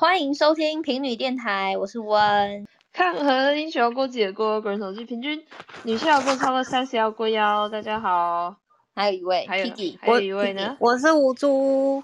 欢迎收听平女电台，我是温。看和英雄过节过，个人手机平均女性要过超过三十要过腰。大家好，还有一位还有 Kiki，还有一位呢，我是吴珠。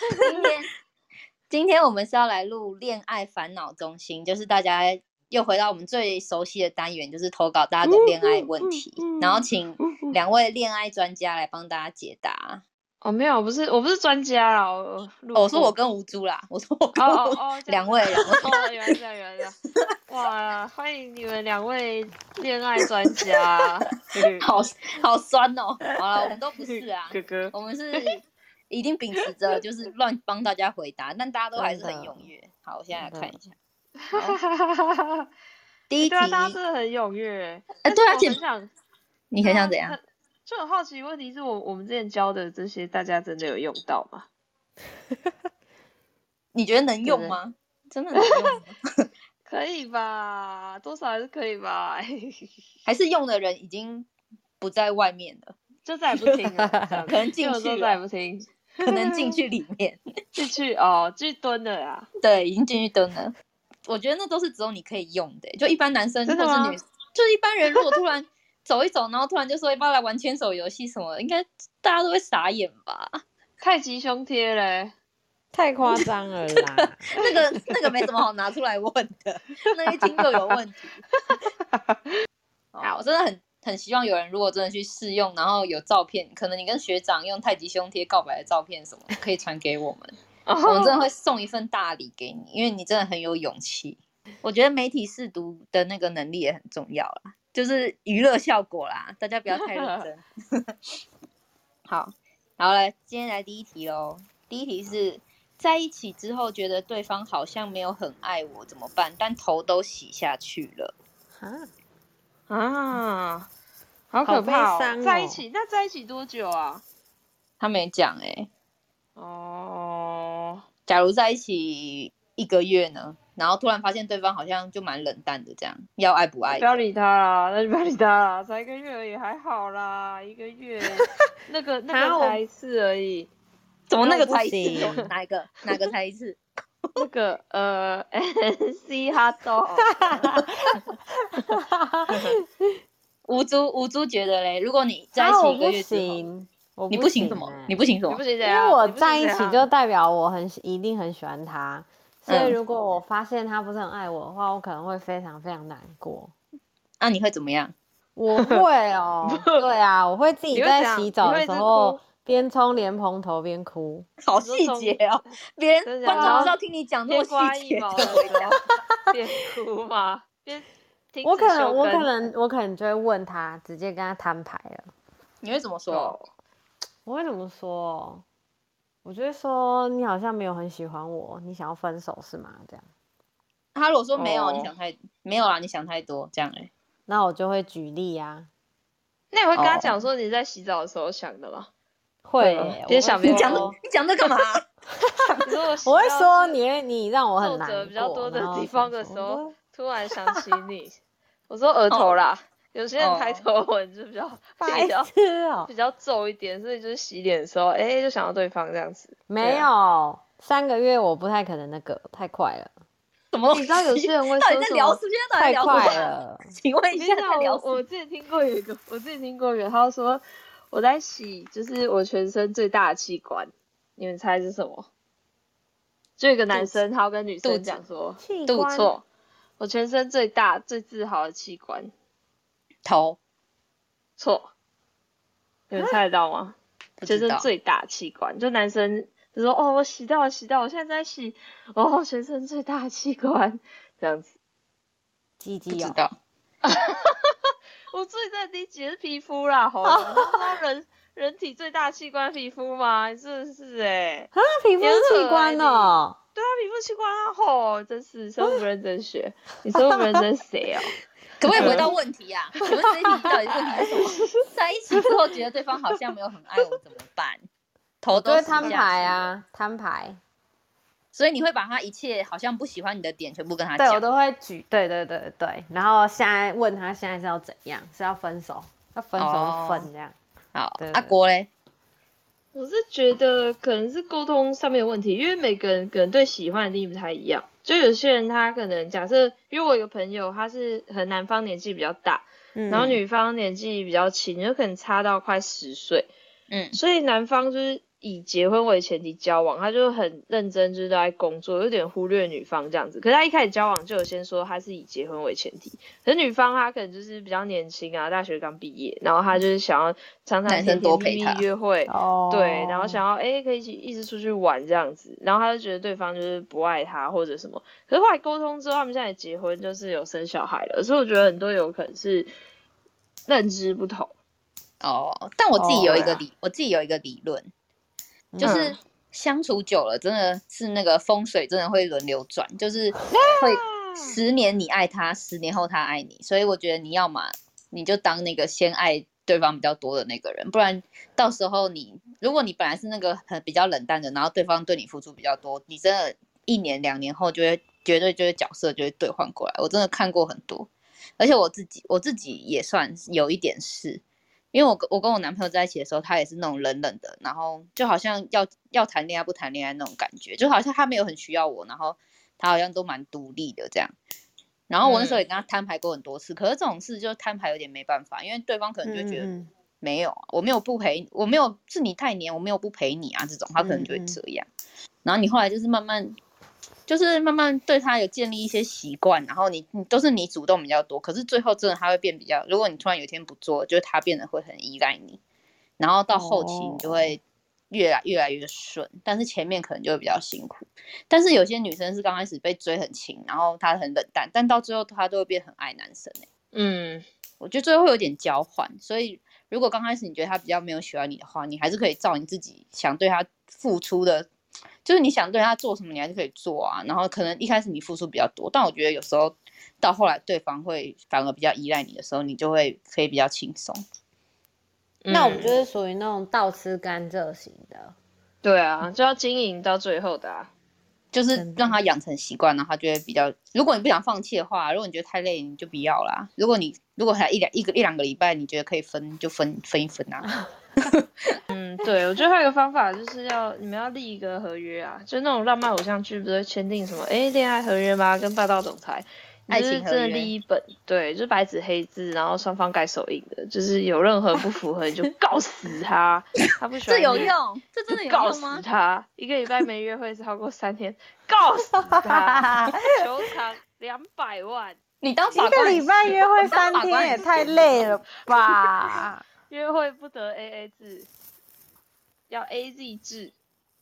今天 今天我们是要来录恋爱烦恼中心，就是大家又回到我们最熟悉的单元，就是投稿大家的恋爱问题，嗯嗯嗯然后请两位恋爱专家来帮大家解答。哦，没有，我不是我不是专家啦，我哦我说我跟吴珠啦，我说我跟哦哦哦，两位两位。哦，原来是这样，原来这样。哇，欢迎你们两位恋爱专家，好好酸哦！好了，我们都不是啊，哥哥。我们是一定秉持着就是乱帮大家回答，但大家都还是很踊跃。好，我现在来看一下！第一题对，啊，大家真的很踊跃。哎对啊而且但是我很想，你很想怎样？就很好奇，问题是我我们之前教的这些，大家真的有用到吗？你觉得能用对吗？真的能用吗？可以吧，多少还是可以吧，还是用的人已经不在外面了，就再也不听了，可能进去再也，不听，可能进去里面，进去哦，进去蹲了呀。对，已经进去蹲了。我觉得那都是只有你可以用的，就一般男生或是女，就是一般人如果突然走一走，然后突然就说要不要来玩牵手游戏什么的，应该大家都会傻眼吧？太极胸贴嘞，太夸张了啦！那个那个没什么好拿出来问的，那一听就有问题。啊，我真的很很希望有人如果真的去试用，然后有照片，可能你跟学长用太极胸贴告白的照片什么，可以传给我们，我们真的会送一份大礼给你，因为你真的很有勇气。我觉得媒体试读的那个能力也很重要啦，就是娱乐效果啦，大家不要太认真。好，好了，今天来第一题喽。第一题是在一起之后觉得对方好像没有很爱我，怎么办？但头都洗下去了。啊，啊，好可怕、伤在一哦起，那在一起多久啊？他没讲哎、哦，假如在一起一个月呢，然后突然发现对方好像就蛮冷淡的，这样要爱不爱不？要理他啦，那就不要理他啦，才一个月而已，还好啦，一个月，那个那个才一次而已，怎么那个不才一次？行 哪一个？哪个才一次？那个呃，NC 哈豆，吴珠吴珠觉得嘞，如果你在一起一个月之后，行，我你不行什么欸？你不行什么你不？行怎因样？为我在一起就代表我很喜一定很喜欢他，所以嗯如果我发现他不是很爱我的话，我可能会非常非常难过。那、你会怎么样？我会哦，对啊，我会自己在洗澡的时候哭边冲莲蓬头边哭。好细节哦，别人观众不知道听你讲那么细节 边哭吗？边停我可能，我可能，我可能就会问他，直接跟他摊牌了。你会怎么说？哦我会怎么说？我就会说你好像没有很喜欢我，你想要分手是吗？这样，他如果说没有，哦。你想太没有啦，你想太多，这样哎、那我就会举例啊，那你会跟他哦。讲说你在洗澡的时候想的吗？会吗耶、我会边想边你讲你讲这干嘛？我会说你你让我很难褶比较多过的地方的时候，突然想起你，我说额头啦，有些人抬头纹就比较 比白较比较皱一点，所以就是洗脸的时候，哎、就想到对方这样子。没有三个月，我不太可能那个太快了？你知道有些人会到底在聊什么？太快啊？了。请问一下我我在聊什么？我之前听过有一个，我自己听过有他说我在洗，就是我全身最大的器官，你们猜是什么？就有一个男生，他要跟女生讲说，肚错，我全身最大、最自豪的器官，头错，你们猜得到吗？全身。最大器官，就男生就说哦，我洗到了，洗到了，我现在在洗，哦，全身最大器官，这样子。鸡鸡哦，不知道，我最在第一节是皮肤啦，好吗？你知道人 人体最大器官皮肤吗？你真的是哎、啊，皮肤是器官爱哦，对啊，皮肤器官啊，吼，真是生物不认真学，你生物不认真谁哦？可不可以回到问题啊？请问这一题到底问题是什么？在一起之后觉得对方好像没有很爱我，怎么办？头我就会摊牌啊，摊牌，所以你会把他一切好像不喜欢你的点全部跟他对我讲。都会举，对对对对，然后现在问他现在是要怎样，是要分手，要分手哦就分这样。好阿国嘞，我是觉得可能是沟通上面的问题，因为每个人可能对喜欢的定义不太一样。就有些人他可能假设，因为我有个朋友，他是和男方年纪比较大，然后女方年纪比较轻，就可能差到快十岁，嗯，所以男方就是以结婚为前提交往，他就很认真，就是在工作，有点忽略女方这样子。可是他一开始交往就有先说他是以结婚为前提，可是女方她可能就是比较年轻啊，大学刚毕业，然后她就是想要常常天天蜜蜜约会，哦，对，然后想要哎可以一起一直出去玩这样子，然后他就觉得对方就是不爱他或者什么。可是后来沟通之后，他们现在结婚就是有生小孩了，所以我觉得很多有可能是认知不同。哦，但我自己有一个理，我自己有一个理论。就是相处久了，真的是那个风水真的会轮流转，就是会十年你爱他，十年后他爱你。所以我觉得你要嘛，你就当那个先爱对方比较多的那个人，不然到时候你如果你本来是那个很比较冷淡的，然后对方对你付出比较多，你真的一年两年后就会绝对就是角色就会兑换过来。我真的看过很多，而且我自己我自己也算有一点是。因为我跟我跟我男朋友在一起的时候，他也是那种冷冷的，然后就好像要要谈恋爱不谈恋爱那种感觉，就好像他没有很需要我，然后他好像都蛮独立的这样。然后我那时候也跟他摊牌过很多次，可是这种事就摊牌有点没办法，因为对方可能就觉得没有，我没有不陪，我没有是你太黏，我没有不陪你啊这种，他可能就会这样。然后你后来就是慢慢。就是慢慢对他有建立一些习惯，然后你你都是你主动比较多，可是最后真的他会变比较，如果你突然有一天不做，就是他变得会很依赖你，然后到后期你就会越来越来越顺，但是前面可能就会比较辛苦。但是有些女生是刚开始被追很勤，然后她很冷淡，但到最后她都会变很爱男生嗯，我觉得最后会有点交换，所以如果刚开始你觉得他比较没有喜欢你的话，你还是可以照你自己想对他付出的。就是你想对他做什么，你还是可以做啊。然后可能一开始你付出比较多，但我觉得有时候到后来对方会反而比较依赖你的时候，你就会可以比较轻松。那我们就是属于那种倒吃甘蔗型的。对啊，就要经营到最后的，啊，就是让他养成习惯，然后他就会比较。如果你不想放弃的话，如果你觉得太累，你就不要啦。如果你如果还一两一个一两个礼拜，你觉得可以分就分分一分啊。嗯，对，我觉得还有一个方法就是要你们要立一个合约啊，就那种浪漫偶像剧不是签订什么哎恋爱合约吗？跟霸道总裁，爱情真的立一本，对，就白纸黑字，然后双方盖手印的，就是有任何不符合你就 告死他，他不喜欢这有用，这真的有用吗？告死他，一个礼拜没约会超过三天，告死他，球场两百万，你当法一个礼拜约会三天也太累了吧？约会不得 A A 制，要 A Z 制，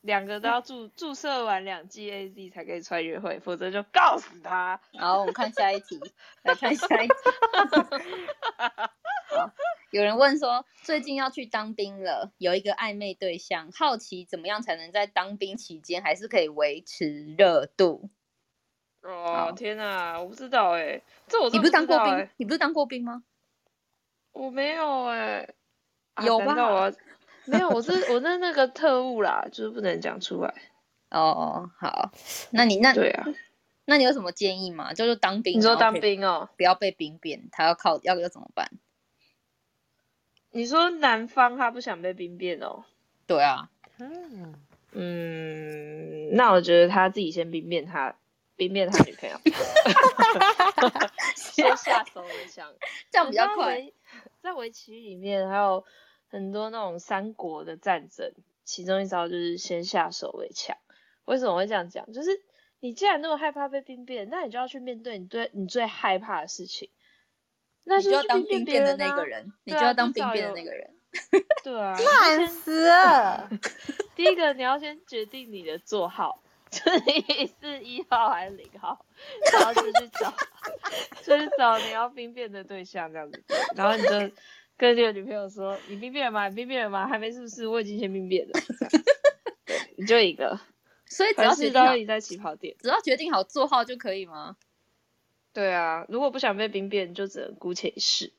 两个都要注注射完两剂 A Z 才可以出来约会，否则就告死他。好，我们看下一题，来看下一题。好，有人问说，最近要去当兵了，有一个暧昧对象，好奇怎么样才能在当兵期间还是可以维持热度？哦，天哪，我不知道哎，这我你不是当过兵？你不是当过兵吗？我没有哎，有吧？没有，我是我是那个特务啦，就是不能讲出来。哦，好，那你那对啊，那你有什么建议吗？就是当兵，你说当兵哦，不要被兵变，他要靠要要怎么办？你说男方他不想被兵变哦？对啊，嗯嗯，那我觉得他自己先兵变他。兵变他女朋友，先下手为强，这样比较快。在围棋里面还有很多那种三国的战争，其中一招就是先下手为强。为什么会这样讲？就是你既然那么害怕被兵变，那你就要去面对你对你最害怕的事情。那就要当兵变的那个人，你就要当兵变的那个人。对啊，烂死了。第一个你要先决定你的座号。你是一号还是零号？然后就去找，就去找你要兵变的对象这样子。然后你就跟这个女朋友说：“你兵变了吗？你兵变了吗？还没是不是？我已经先兵变了。”对，你就一个。所以只要决定好你在起跑点，只要决定好座号就可以吗？对啊，如果不想被兵变，就只能姑且一试。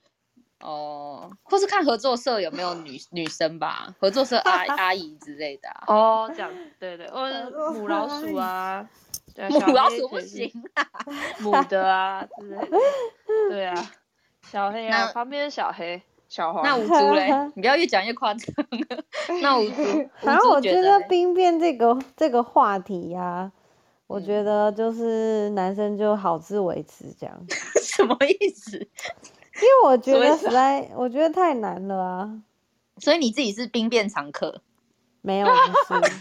哦，或是看合作社有没有女女生吧，合作社阿 阿姨之类的。哦，这样对对，或者母老鼠啊，母老鼠不行啊，母的啊之类的。对啊，小黑啊，旁边小黑，小黄。那五猪嘞？你不要越讲越夸张。那五猪，反正我觉觉得兵变这个这个话题呀，我觉得就是男生就好自为之这样。什么意思？因为我觉得实在，我觉得太难了啊。所以你自己是兵变常客？没有，不是。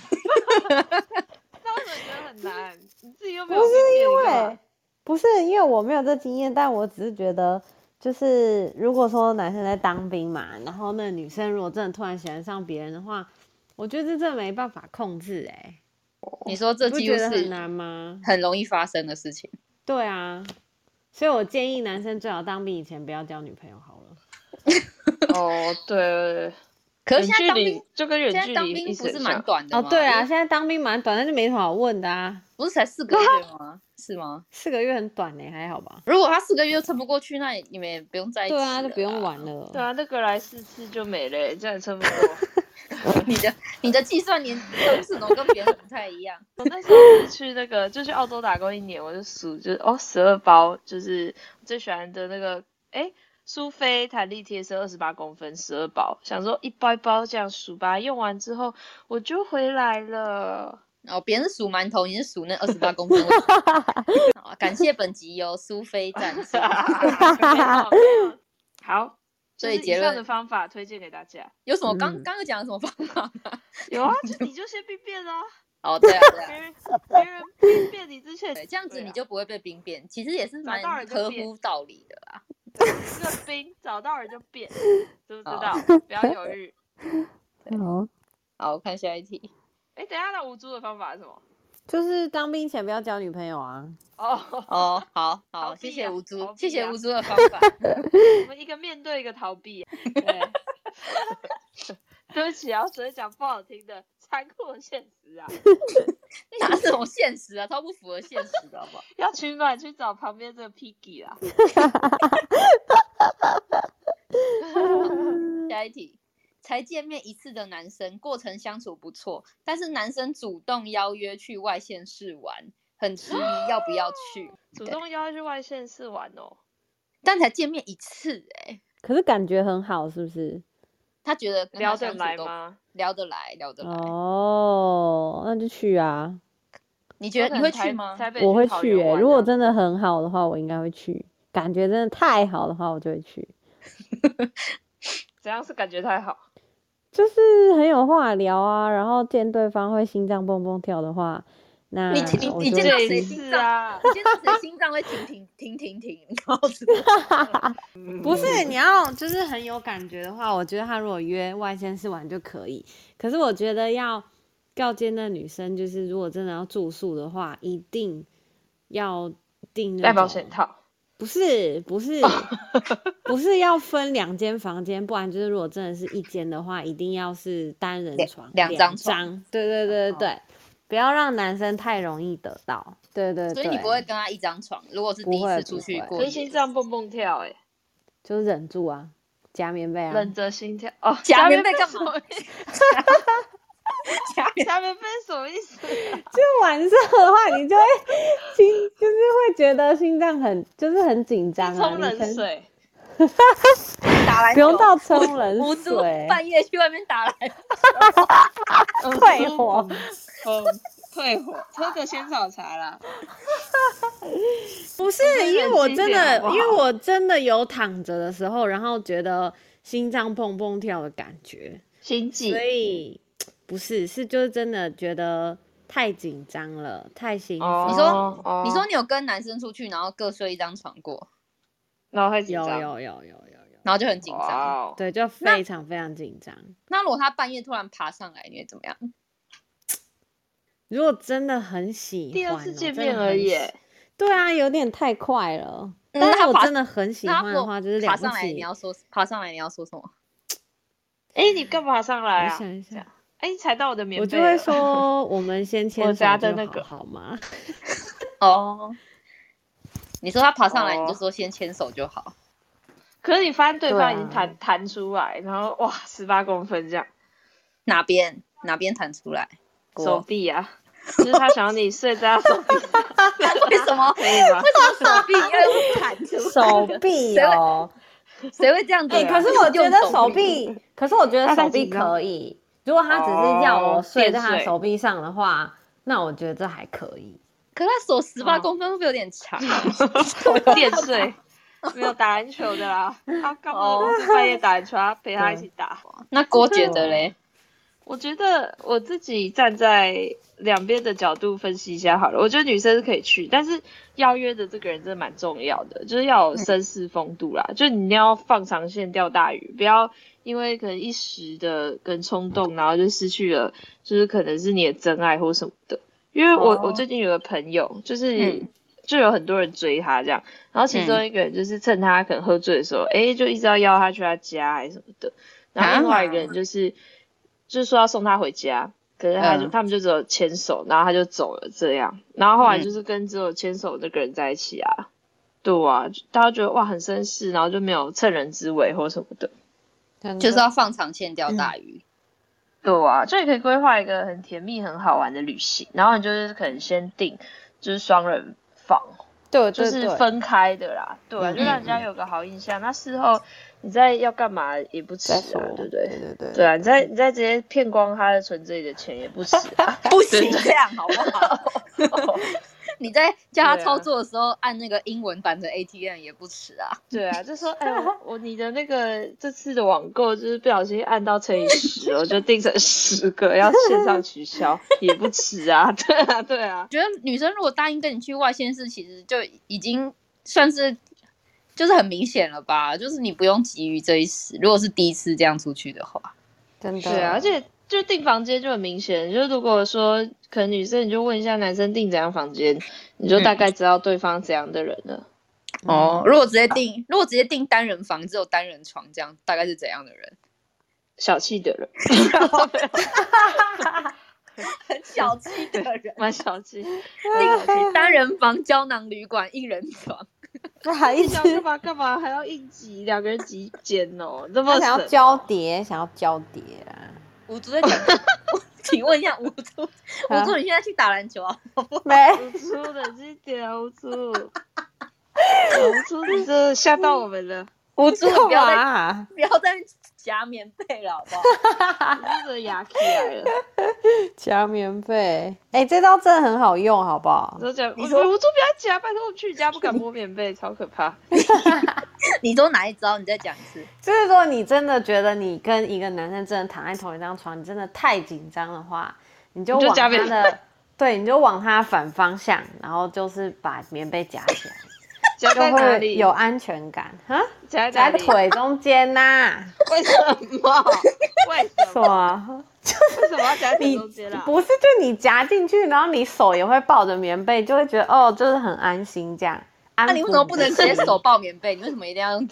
那为什么觉得很难？你自己又没有不是因为，不是因为我没有这经验，但我只是觉得，就是如果说男生在当兵嘛，然后那女生如果真的突然喜欢上别人的话，我觉得这真的没办法控制哎。你说这几乎是很难吗？很容易发生的事情。对啊，所以我建议男生最好当兵以前不要交女朋友好了。哦，对。可是现在当兵就跟远距离当兵不是蛮短的哦，对啊，现在当兵蛮短，那就没什么好问的啊。不是才四个月吗？是吗？四个月很短呢，还好吧？如果他四个月都撑不过去，那你们也不用在一起。对啊，就不用玩了。对啊，那个来四次就没了，这样撑不过。你的你的计算年方式怎么跟别人不太一样？我那时候是去那个就去澳洲打工一年，我就数就是哦十二包，就是最喜欢的那个哎。苏菲弹力贴是二十八公分，十二包，想说一包一包这样数吧。用完之后我就回来了。哦，别人数馒头，你是数那二十八公分。好，感谢本集由苏菲赞助。好，所以结论的方法推荐给大家。有什么？刚刚刚讲的什么方法？有啊，就你就先兵变啊。哦，对啊，对啊。别人别人兵变你之前，这样子你就不会被兵变。其实也是蛮合乎道理的啦。这个兵找到了就变，知不知道？不要犹豫。好，好，我看下一题。哎，等下那无猪的方法是什么？就是当兵前不要交女朋友啊。哦哦，好好，谢谢无猪，谢谢无猪的 方法。我们一个面对，一个逃避。对，对不起啊，只是讲不好听的。残酷的现实啊！哪种现实啊？超不符合现实的，好不好？要取暖去找旁边这个 Piggy 啦。下一题，才见面一次的男生，过程相处不错，但是男生主动邀约去外县市玩，很迟疑要不要去？主动邀约去外县市玩哦，但才见面一次哎，可是感觉很好，是不是？他觉得聊得来吗？聊得来，聊得来。哦，那就去啊！你觉得你会去吗？我会去诶，如果真的很好的话，我应该会去。感觉真的太好的话，我就会去。怎样是感觉太好？就是很有话聊啊，然后见对方会心脏蹦蹦跳的话。那你你你见到谁心脏？你见到谁心脏会停停停停停？不是，你要就是很有感觉的话，我觉得他如果约外县市玩就可以。可是我觉得要告诫那女生，就是如果真的要住宿的话，一定要订带保险套。不是不是 不是要分两间房间，不然就是如果真的是一间的话，一定要是单人床两张床。对对对对对。不要让男生太容易得到，对对对。所以你不会跟他一张床，如果是第一次出去过，心脏蹦蹦跳，哎，就忍住啊，夹棉被啊，忍着心跳哦，夹棉被干嘛？夹夹 棉被什么意思？就晚上的话，你就会心就是会觉得心脏很就是很紧张啊，冲冷水。打来不用到冲冷水，半夜去外面打来，退火，嗯，退火，喝个仙草茶啦。不是，因为我真的，因为我真的有躺着的时候，然后觉得心脏砰砰跳的感觉，心悸，所以不是，是就是真的觉得太紧张了，太兴奋。你说，你说你有跟男生出去，然后各睡一张床过？然后会紧张，有有有有有有，然后就很紧张，对，就非常非常紧张。那如果他半夜突然爬上来，你会怎么样？如果真的很喜欢，第二次见面而已，对啊，有点太快了。但是我真的很喜欢的话，就是爬上来，你要说爬上来你要说什么？哎，你干嘛上来啊？想一下，哎，踩到我的棉被，我就会说我们先牵手的那个好吗？哦。你说他爬上来，你就说先牵手就好。可是你发现对方已经弹弹出来，然后哇，十八公分这样，哪边哪边弹出来？手臂啊，就是他想要你睡在他手臂上。为什么？可以吗？为什么手臂要弹出？手臂哦，谁会这样子？哎，可是我觉得手臂，可是我觉得手臂可以。如果他只是要我睡在他手臂上的话，那我觉得这还可以。可他手十八公分会不会有点长？垫睡，没有打篮球的啦。他刚好半夜打篮球？他陪他一起打。那郭觉得嘞？我觉得我自己站在两边的角度分析一下好了。我觉得女生是可以去，但是邀约的这个人真的蛮重要的，就是要有绅士风度啦。就你要放长线钓大鱼，不要因为可能一时的跟冲动，然后就失去了，就是可能是你的真爱或什么的。因为我我最近有个朋友，就是就有很多人追他这样，然后其中一个人就是趁他可能喝醉的时候，哎，就一直要邀他去他家还是什么的。然后另外一个人就是。就是说要送他回家，可是他就他们就只有牵手，然后他就走了这样，然后后来就是跟只有牵手那个人在一起啊，对啊，大家觉得哇很绅士，然后就没有趁人之危或什么的，就是要放长线钓大鱼，对啊，就你可以规划一个很甜蜜很好玩的旅行，然后你就是可能先订就是双人房，对，就是分开的啦，对，就让人家有个好印象，那事后。你再要干嘛也不迟啊，对不对？对对对。对啊，你再你再直接骗光他的存这里的钱也不迟啊，不行这样好不好？你在叫他操作的时候按那个英文版的 ATM 也不迟啊。对啊，就说哎，我你的那个这次的网购就是不小心按到乘以十，我就定成十个要线上取消也不迟啊。对啊，对啊。觉得女生如果答应跟你去外县市，其实就已经算是。就是很明显了吧，就是你不用急于这一时。如果是第一次这样出去的话，真的对啊，而且就订房间就很明显。就如果说可能女生，你就问一下男生订怎样房间，你就大概知道对方怎样的人了。哦，如果直接订，如果直接订单人房，只有单人床，这样大概是怎样的人？小气的人，很小气的人，蛮小气。订单人房胶囊旅馆一人床。还一直干嘛干嘛还要应急两个人挤一间哦，这么想要交叠，想要交叠啊！五竹在讲，请问一下 五竹，五竹你现在去打篮球啊？没，五竹冷静点，五竹，五猪你这吓到我们了，五猪不要再不要再。夹棉被了，好不好？真的牙起来了。夹棉被，哎，这招真的很好用，好不好？你说，你说，我做不要夹，拜托我去你家不敢摸棉被，超可怕。你都哪一招？你再讲一次。就是说，你真的觉得你跟一个男生真的躺在同一张床，你真的太紧张的话，你就往他的，对，你就往他反方向，然后就是把棉被夹起来。夹在哪里？有安全感哈？夹在腿中间呐？为 什么？为什么？就是为什么要夹腿中间不是，就你夹进去，然后你手也会抱着棉被，就会觉得哦，就是很安心这样。那你为什么不能直接手抱棉被？你为什么一定要 用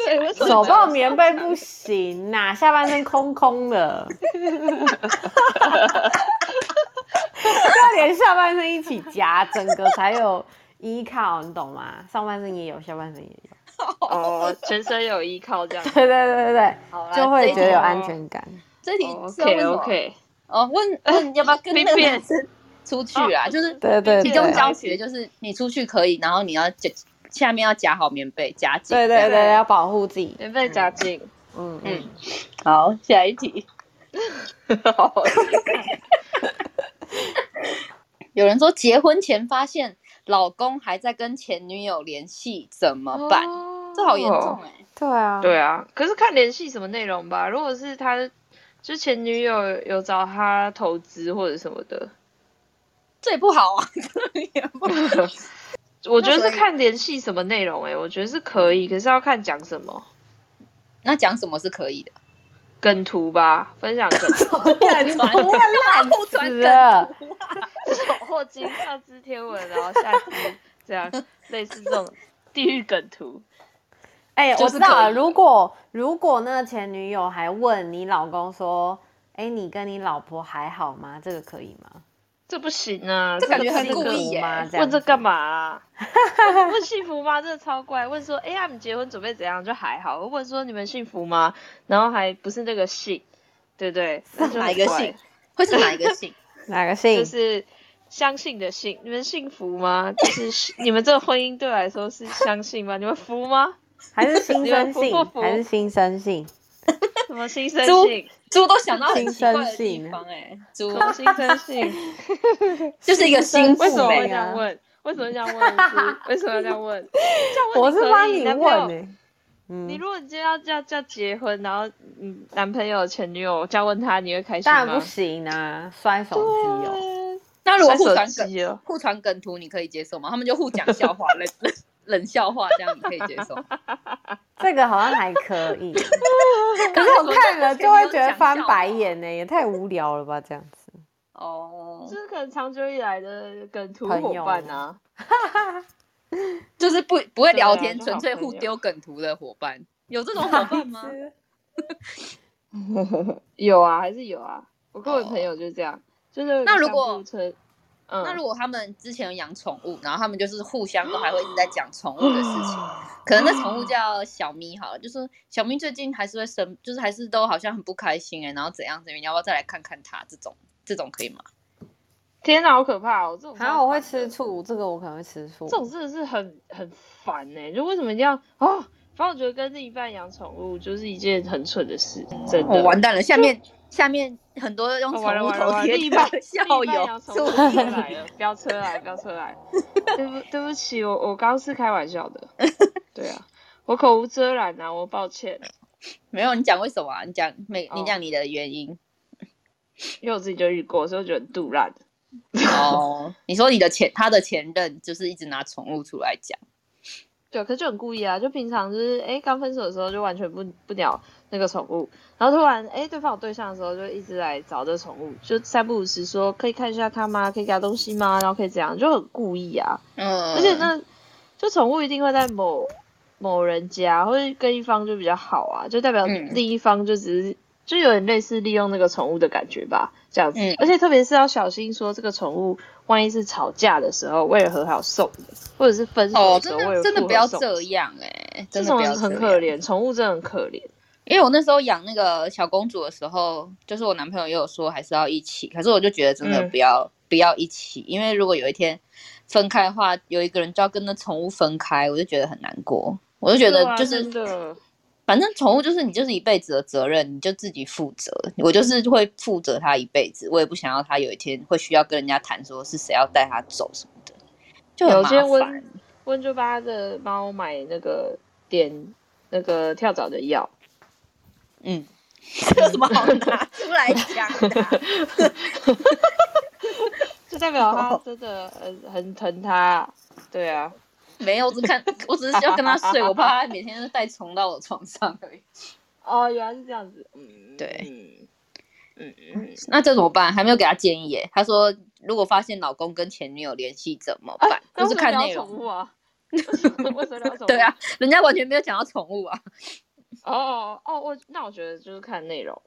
手抱棉被？不行呐，下半身空空的，要连下半身一起夹，整个才有。依靠，你懂吗？上半身也有，下半身也有。哦，全身有依靠这样。对对对对对，就会觉得有安全感。这题 OK OK。哦，问 问要不要跟那个男生出去啊？就是对对，其中教学就是你出去可以，然后你要夹下面要夹好棉被，夹紧。对对对，要保护自己，棉被夹紧。嗯嗯。好，下一题。有人说结婚前发现。老公还在跟前女友联系，怎么办？这好严重哎！对啊，对啊。可是看联系什么内容吧。如果是他，就前女友有找他投资或者什么的，这也不好啊。也不好。我觉得是看联系什么内容哎，我觉得是可以，可是要看讲什么。那讲什么是可以的？梗图吧，分享梗图。烂传，烂死了。或金上知天文，然后下知这样，类似这种地狱梗图。哎，我知道了。如果如果那个前女友还问你老公说：“哎，你跟你老婆还好吗？”这个可以吗？这不行啊，这感觉很故意吗？问这干嘛？问幸福吗？真的超怪。问说：“哎呀，你结婚准备怎样？”就还好。问说：“你们幸福吗？”然后还不是那个姓，对不对？哪一个姓？会是哪一个姓？哪个姓？就是相信的信。你们幸福吗？就是你们这个婚姻对我来说是相信吗？你们服吗？还是新生性，不服还是新生性？什么新生性？猪都想到很新奇怪的生性地方哎，猪什么新生性？就是一个新为什么这样问？为什么这样问？是为什么要这样问？这样问我是帮你男朋友问呢、嗯，你如果你今天要叫叫结婚，然后嗯男朋友前女友这样问他，你会开心吗？当然不行啊，摔手机哦。对那如果互传梗互传梗图，你可以接受吗？他们就互讲笑话，冷冷冷笑话，这样你可以接受？这个好像还可以，可是我看了就会觉得翻白眼呢、也太无聊了吧，这样子。哦这，是可能长久以来的梗图伙朋友伴啊。就是不不会聊天，纯粹互丢梗图的伙伴，有这种伙伴吗？有啊，还是有啊。我跟我朋友就是这样，就是那如果嗯，那如果他们之前有养宠物，然后他们就是互相都还会一直在讲 宠物的事情，可能那宠物叫小咪好了，就是小咪最近还是会生，就是还是都好像很不开心哎、然后怎样怎样，你要不要再来看看它？这种这种可以吗？天哪，好可怕哦！这种还有我会吃醋，这个我可能会吃醋。这种真的是很很烦呢、就为什么一定要啊？反正我觉得跟另一半养宠物就是一件很蠢的事，真的。哦，完蛋了，下面下面很多用哦宠物头贴完了另一半的校友养宠物车来了，飙车来，飙车来。对不对不起，我我刚刚是开玩笑的。对啊，我口无遮拦啊，我抱歉，没有，你讲为什么啊？你讲每你哦讲你的原因。因为我自己就遇过，所以我觉得很杜烂。哦，你说你的前他的前任就是一直拿宠物出来讲，对，可是就很故意啊，就平常就是哎刚分手的时候就完全不不鸟那个宠物，然后突然哎对方有对象的时候就一直来找这宠物，就三不五时说可以看一下它吗？可以给它东西吗？然后可以这样，就很故意啊。嗯，而且那就宠物一定会在某某人家，或者跟一方就比较好啊，就代表嗯另一方就只是、就有点类似利用那个宠物的感觉吧，这样子。嗯而且特别是要小心说这个宠物万一是吵架的时候为了和好送的，或者是分手哦，的时候为了真的不要这样哎、这真的不很。可怜，宠物真的很可怜。因为我那时候养那个小公主的时候，就是我男朋友也有说还是要一起，可是我就觉得真的嗯不要、不要一起，因为如果有一天分开的话，有一个人就要跟那宠物分开，我就觉得很难过。我就觉得就是、反正宠物就是你就是一辈子的责任，你就自己负责。我就是会负责它一辈子，我也不想要它有一天会需要跟人家谈说是谁要带它走什么的，就很麻有些温烦。温就帮他的猫买那个点那个跳蚤的药，嗯，这有什么好拿出来讲的啊、就 代表他真的很很疼他。对啊，没有，我只看，我只是要跟他睡，我怕他每天都带虫到我床上而已。哦，原来是这样子。嗯，对嗯嗯嗯，那这怎么办？还没有给他建议耶。他说，如果发现老公跟前女友联系怎么办？那就是看内宠容。物啊。为什么聊宠物？对啊，，人家完全没有讲到宠物啊。哦哦，我那我觉得就是看内容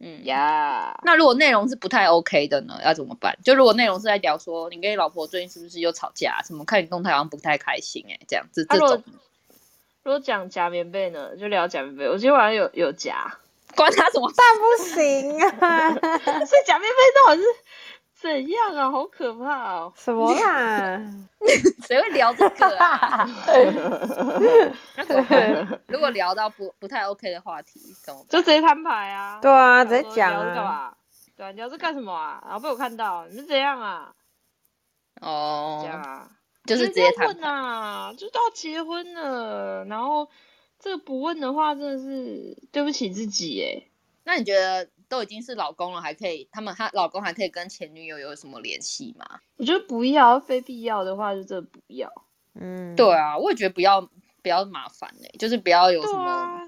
嗯，呀。那如果内容是不太 OK 的呢，要怎么办？就如果内容是在聊说你跟你老婆最近是不是又吵架，什么看你动态好像不太开心、哎，这样子这啊如果种如果讲假棉被呢，就聊假棉被。我今天晚上有有夹，关他什么事？但不行啊！所以假棉被到底是怎样啊？好可怕哦！什么啦？谁会聊这个啊？那怎么办？如果聊到不不太 OK 的话题，怎么办？就直接摊牌啊。对啊，直接说讲啊。嘛？对啊，你聊这干什么啊？然后被我看到，你是怎样啊？这样哦，啊，就是直接问啊，就都要结婚了，然后这个不问的话，真的是对不起自己耶。那你觉得都已经是老公了，还可以他们他老公还可以跟前女友有什么联系吗？我觉得不要，非必要的话就真的不要。嗯，对啊，我也觉得不要不要麻烦哎、就是不要有什么、啊，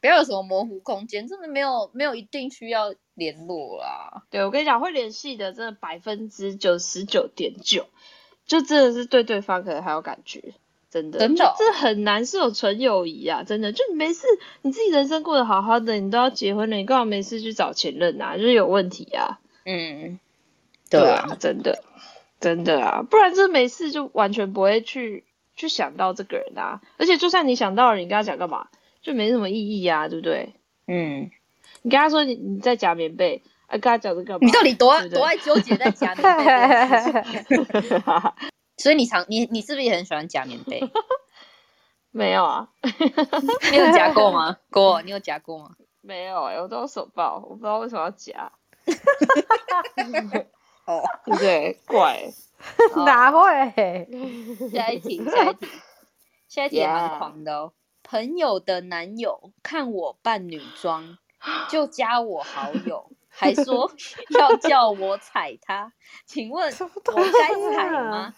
不要有什么模糊空间，真的没有没有一定需要联络啦。对我跟你讲，会联系的真的百分之九十九点九，就真的是对对方可能还有感觉。真的，这很难是有纯友谊啊！真的，就你没事，你自己人生过得好好的，你都要结婚了，你干嘛没事去找前任啊？就是有问题啊！嗯，对啊，真的，真的啊，不然这没事就完全不会去去想到这个人啊。而且就算你想到了，你跟他讲干嘛，就没什么意义啊，对不对？嗯，你跟他说你你在夹棉被，啊，跟他讲这干嘛？你到底多对对多爱纠结在假棉被？所以你常你你是不是也很喜欢夹棉被？没有啊，你有夹过吗？过，你有夹过吗？没有哎、我都有手抱，我不知道为什么要夹，哦，对？怪欸、哪会？下一题，下一题，下一题也蛮狂的哦。朋友的男友看我扮女装，就加我好友，还说要叫我踩他。请问我该踩吗？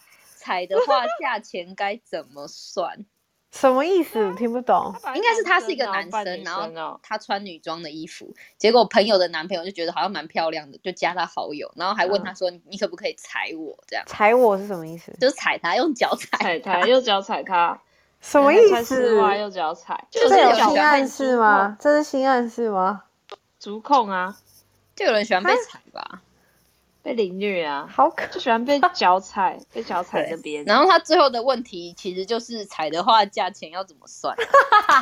踩的话，价钱该怎么算？什么意思？听不懂。应该是他是一个男生，然后哦，他穿女装的衣服，结果朋友的男朋友就觉得好像蛮漂亮的，就加他好友，然后还问他说：“你你可不可以踩我？”这样踩我是什么意思？就是踩他，用脚踩踩他右脚踩他，什么意思？袜右脚踩，就是有有脚性暗示吗？这是性暗示吗？足控啊，就有人喜欢被踩吧。被凌虐啊，好可就喜欢被脚踩，被脚踩那边。然后他最后的问题其实就是踩的话，价钱要怎么算？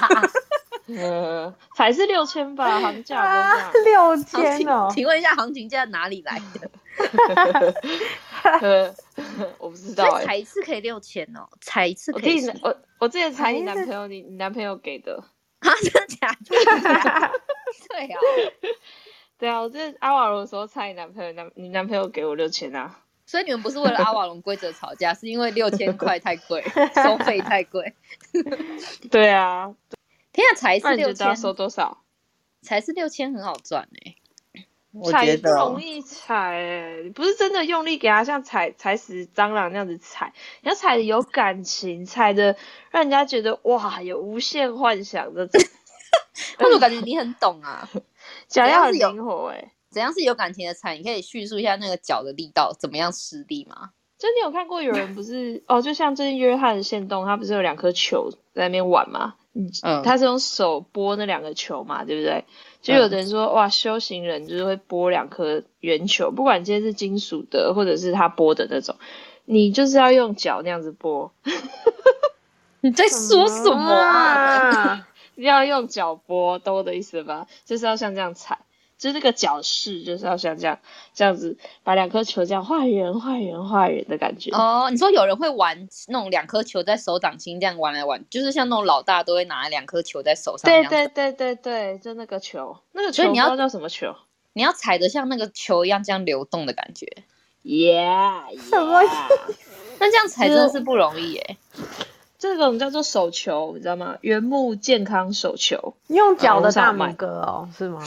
呃，踩是六千吧，行价都这样。六千哦！请问一下，行情价哪里来的？呃，我不知道踩一次可以六千哦，踩一次我可以我我之前踩你男朋友，你你男朋友给的。啊，真的假的？对啊，对啊，我之前阿瓦隆的时候踩你男朋友，男你男朋友给我六千啊。所以你们不是为了阿瓦隆规则吵架，是因为六千块太贵，收费太贵。对啊，天啊，才是六千，收多少？才是六千很好赚哎、我踩不觉得哦容易踩、欸，你不是真的用力给它像踩踩死蟑螂那样子踩，你要踩的有感情，踩的让人家觉得哇有无限幻想这种，但是我感觉你很懂啊。脚要很灵活哎、怎样是有感情的踩？你可以叙述一下那个脚的力道怎么样施力吗？就你有看过有人不是哦，就像最近约翰的线动，他不是有两颗球在那边玩吗？嗯，嗯他是用手拨那两个球嘛，对不对？就有的人说，哇，修行人就是会拨两颗圆球，不管今天是金属的，或者是他拨的那种，你就是要用脚那样子拨，你在说什么啊？要用脚拨，懂我的意思吧？就是要像这样踩，就是那个脚势，就是要像这样这样子把两颗球这样画圆、画圆、画圆的感觉。哦，你说有人会玩那种两颗球在手掌心这样玩来玩，就是像那种老大都会拿两颗球在手上这对样对对对对，就那个球，那个球你要叫什么球你要踩得像那个球一样这样流动的感觉，？Yeah，什么那这样踩真的是不容易耶。这种叫做手球，你知道吗？原木健康手球，用脚的大拇哥哦，是吗？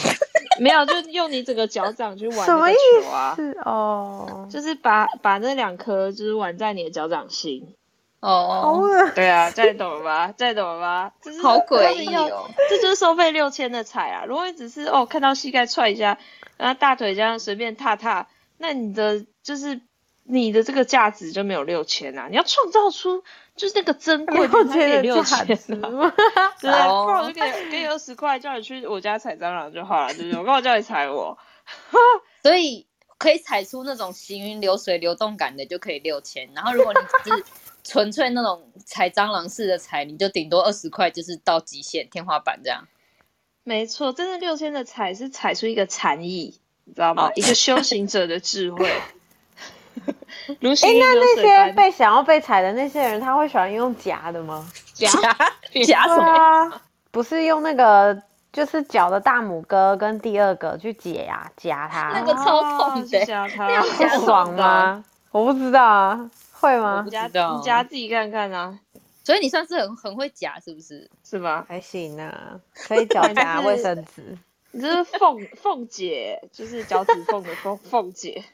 没有，就用你整个脚掌去玩什么那个意球啊，是哦，就是把把那两颗就是玩在你的脚掌心。好哦，恶对啊，这懂了吧？这懂了吧？这是好诡异哦。这就是收费六千的彩啊！如果你只是哦看到膝盖踹一下，然后大腿这样随便踏踏，那你的就是你的这个价值就没有六千啊！你要创造出就是那个珍贵，六才 给千六的价值千？对不然我就给你给你二十块，叫你去我家采蟑螂就好了，对不对？我干嘛叫你踩我？所以可以踩出那种行云流水、流动感的，就可以六千。然后如果你只是 纯粹那种踩蟑螂式的踩，你就顶多二十块，就是到极限天花板这样。没错，真的六千的踩是踩出一个禅意，你知道吗？哦一个修行者的智慧。如哎，那那些被想要被踩的那些人，他会喜欢用夹的吗？夹夹夹什么？啊，不是用那个，就是脚的大拇哥跟第二个去解呀、夹它，那个超痛的哦夹它，那样爽吗？我不知道啊，会吗不？夹知道你夹自己看看啊，所以你算是很很会夹，是不是？是吧？还行啊，可以脚 夹卫生纸。你这是凤凤姐，就是脚趾缝的凤凤姐，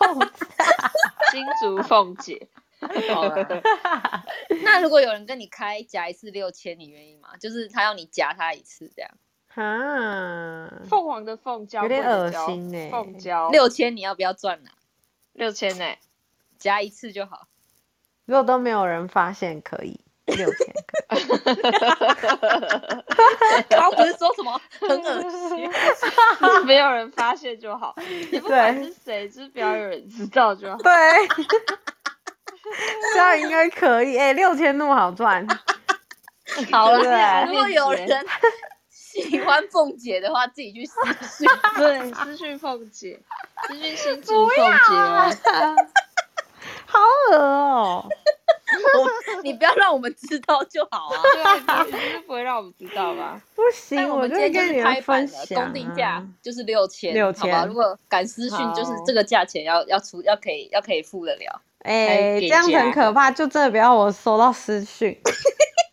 新竹凤姐。那如果有人跟你开夹一次六千，你愿意吗？就是他要你夹他一次这样，啊，凤凰的凤胶有点恶心欸凤胶六千你要不要赚呢、六千呢？夹一次就好。如果都没有人发现，可以六千。刚刚不是说什么 很恶心？没有人发现就好，也不管是谁，就是不要有人知道就好。对，这样应该可以。哎、六千那么好赚，好了，如果有人喜欢凤姐的话，自己去私讯。对，私讯凤姐，私讯新竹凤姐哦。好恶哦、你不要让我们知道就好啊。不会让我们知道吧？不行，但我们今天就是拍板了。公定价就是六千，六好吧？千如果赶私讯，就是这个价钱要要出，要可以要可以付得了。哎、这样很可怕，就真的不要我收到私讯，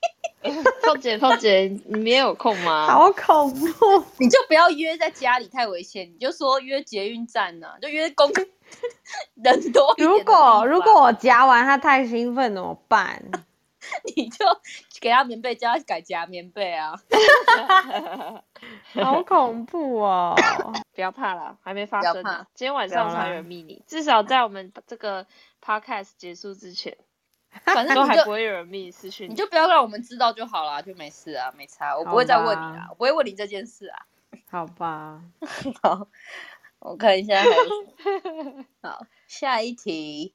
凤姐，凤姐，你们也有空吗？好恐怖。你就不要约在家里，太危险。你就说约捷运站呢、就约公 人多一点的如果如果我夹完他太兴奋怎么办？你就给他棉被，叫他改夹棉被啊。好恐怖哦！不要怕了，还没发不要怕生呢。今天晚上才有秘密，至少在我们这个 podcast 结束之前，反正都还不会有人密私讯你就不要让我们知道就好了，就没事啊，没差，我不会再问你啦，我不会问你这件事啊。好吧，好，我看一下还有。好，下一题。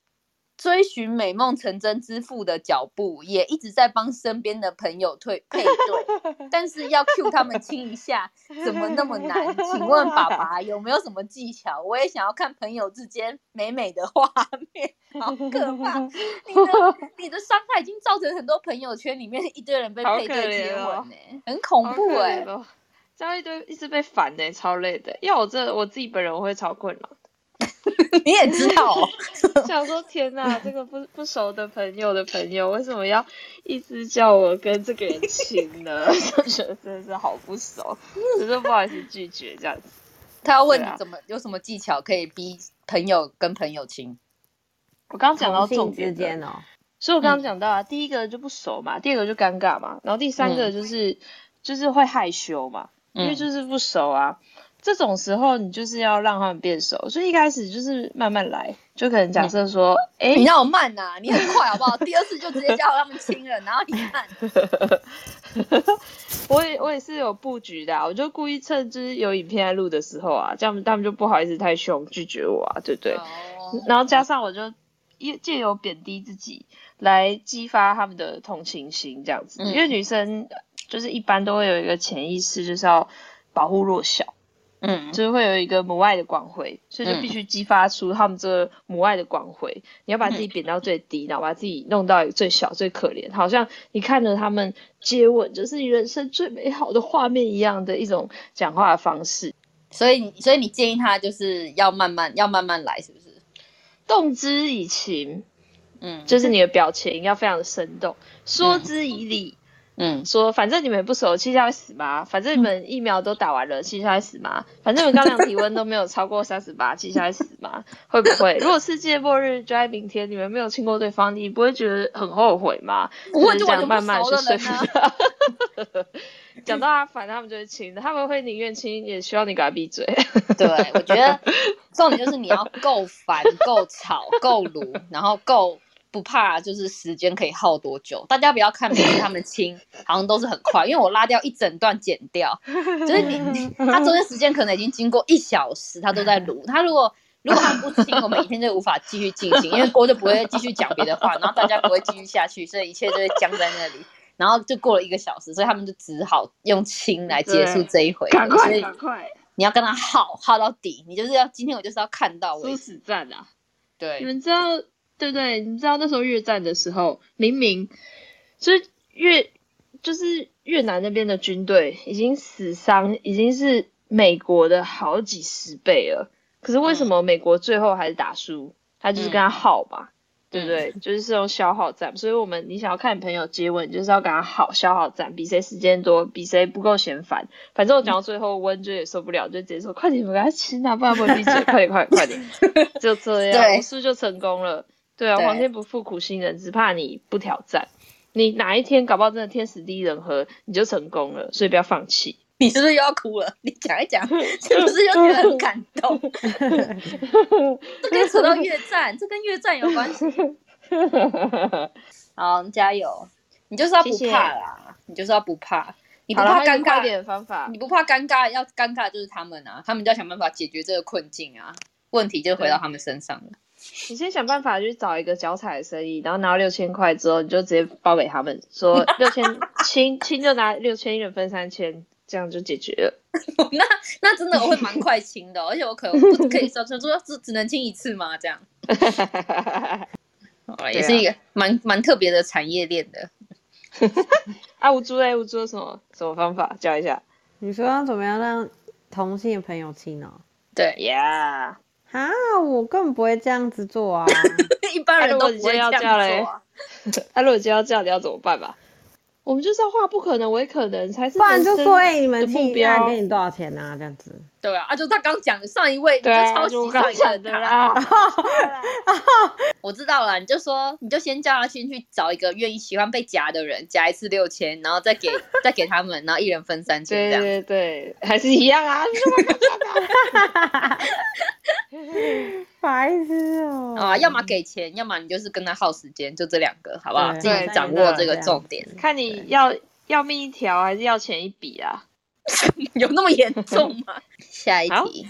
追寻美梦成真之父的脚步，也一直在帮身边的朋友退配对，但是要 cue 他们 亲一下，怎么那么难？请问爸爸有没有什么技巧？我也想要看朋友之间美美的画面，好可怕！你的你的伤害已经造成很多朋友圈里面一堆人被配对接吻呢、很恐怖哎、这样一堆一直被烦呢、超累的。要我这我自己本人我会超困扰，你也知道、哦。想说天哪，这个不不熟的朋友的朋友为什么要一直叫我跟这个人亲呢？就觉得真的是好不熟，只是不好意思拒绝这样子。他要问你怎么、有什么技巧可以逼朋友跟朋友亲？我刚刚讲到重点之间哦，所以我刚刚讲到啊，第一个就不熟嘛，第二个就尴尬嘛，然后第三嗯个就是、就是会害羞嘛，因为嗯就是不熟啊。这种时候你就是要让他们变熟，所以一开始就是慢慢来，就可能假设说，哎、你让我慢呐、你很快好不好？第二次就直接叫他们亲了，然后你 慢，我也我也是有布局的、啊，我就故意趁就是有影片在录的时候啊，这样他们就不好意思太凶拒绝我啊，对不对？哦然后加上我就借借由贬低自己来激发他们的同情心，这样子。嗯因为女生就是一般都会有一个潜意识，就是要保护弱小，嗯就是会有一个母爱的光辉，所以就必须激发出他们这个母爱的光辉。你要把自己贬到最低，然后把自己弄到最小、最可怜，好像你看着他们接吻，就是你人生最美好的画面一样的一种讲话的方式。所以所以你建议他就是要慢慢要慢慢来，是不是？动之以情，嗯就是你的表情要非常的生动，说之以理。嗯，说反正你们也不熟，气下会死吗？反正你们疫苗都打完了，气下会死吗？反正你们刚量体温都没有超过三十八，气下会死吗？会不会？如果世界末日就在明天，你们没有亲过对方，你不会觉得很后悔吗？不会就慢慢去说服他。讲到他烦，他们就会亲，他们会宁愿亲，也希望你给他闭嘴。对，我觉得重点就是你要够烦、够吵、够鲁，然后够不怕，就是时间可以耗多久。大家不要看每次他们亲，好像都是很快，因为我拉掉一整段剪掉，就是你你 他中间时间可能已经经过一小时，他都在撸。他如果如果他不亲，我每一天就无法继续进行，因为锅就不会继续讲别的话，然后大家不会继续下去，所以一切就会僵在那里。然后就过了一个小时，所以他们就只好用亲来结束对这一回。赶快，赶快，你要跟他耗耗到底，你就是要今天我就是要看到为。死战啊！你对，们知道对不对？你知道那时候越战的时候，明明就是越就是越南那边的军队已经死伤已经是美国的好几十倍了，可是为什么美国最后还是打输？他就是跟他耗嘛。对不对？就是是用消耗战，所以我们你想要看朋友接吻，你就是要跟他耗消耗战，比谁时间多，比谁不够嫌烦。反正我讲到最后，温就也受不了，就直接说：“快点，我给他亲啊，不然不会闭嘴，快点，快点，快点。”就这样，对我是不是就成功了？对啊，对皇天不负苦心人，只怕你不挑战。你哪一天搞不好真的天时地利人和，你就成功了，所以不要放弃。你是不是又要哭了？你讲一讲，是不是又觉得很感动？这跟扯到越战，这跟越战有关系。好，加油！你就是要不谢谢怕啦，你就是要不怕，你不怕尴尬，点的方法你。不怕尴尬，要尴尬就是他们啊，他们就要想办法解决这个困境啊，问题就回到他们身上了。你先想办法去找一个脚踩的生意，然后拿到六千块之后，你就直接包给他们，说 六千亲亲就拿六千，一人分三千，这样就解决了。那那真的我会蛮快亲的哦、而且我可能不可以说说说只只能亲一次吗？这样。哦也是一个蛮蛮特别的产业链的。啊，我猪嘞，无猪有什么什么方法教一下？你说要怎么样让同性的朋友亲哦？对，呀，啊，我根本不会这样子做啊！一般人都如果你今天要不会这样做啊。那 如果今天要这样，你要怎么办吧？我们就是要化不可能为可能，才是不然就人生说，哎、你们的目标下给你多少钱啊？这样子。对啊，啊，就他刚讲的上一位，你就抄就我袭上一个他。啦。我知道了，你就说，你就先叫他先去找一个愿意喜欢被夹的人，夹一次六千，然后再给 再给他们，然后一人分三千对这样。对对，还是一样啊。白痴哦、啊，要么给钱，要么你就是跟他耗时间，就这两个，好不好？对自己掌握这个重点，看你要要命一条，还是要钱一笔啊？有那么严重吗？下一题，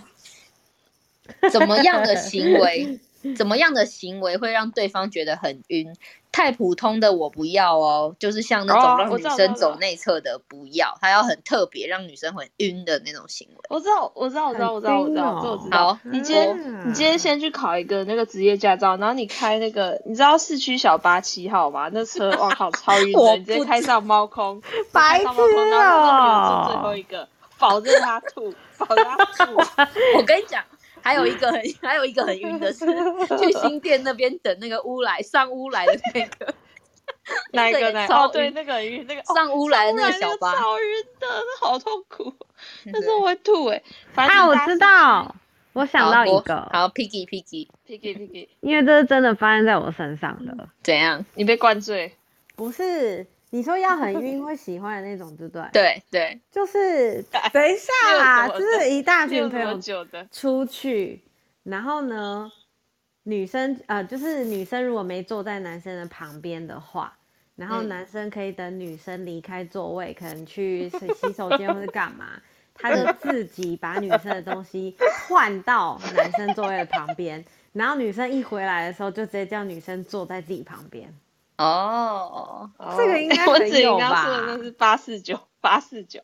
怎么样的行为，怎么样的行为会让对方觉得很晕？太普通的我不要哦，就是像那种让女生走内侧的不要，他要很特别，让女生很晕的那种行为。我知道，我知道，我知道，我知道，我知道，这我知道。好，你今天啊你今天先去考一个那个职业驾照，然后你开那个，你知道市区小巴七号吗？那车哇靠，超晕的！你直接开上猫空，白开上猫空，最后一个，保证他吐，保证他吐。我跟你讲，还有一个很 还有一个很晕的是 去新店那边等那个乌来上乌来的那个。哪个呢？超哦，对，那个很晕，那个哦上乌来的那个小巴，超晕的，那好痛苦，但是我会吐哎。啊，我知道，我想到一个，好 Piggy Piggy Piggy Piggy，因为这是真的发生在我身上的，怎样？你被灌醉，不是你说要很晕会喜欢的那种，对不对？对对，就是 等一下啦，就是一大群朋友出去，然后呢，女生呃，就是女生如果没坐在男生的旁边的话，然后嗯男生可以等女生离开座位，可能去洗洗手间或者干嘛，他就自己把女生的东西换到男生座位的旁边，然后女生一回来的时候，就直接叫女生坐在自己旁边。哦这个应该我只刚刚说吧的那是八四九八四九，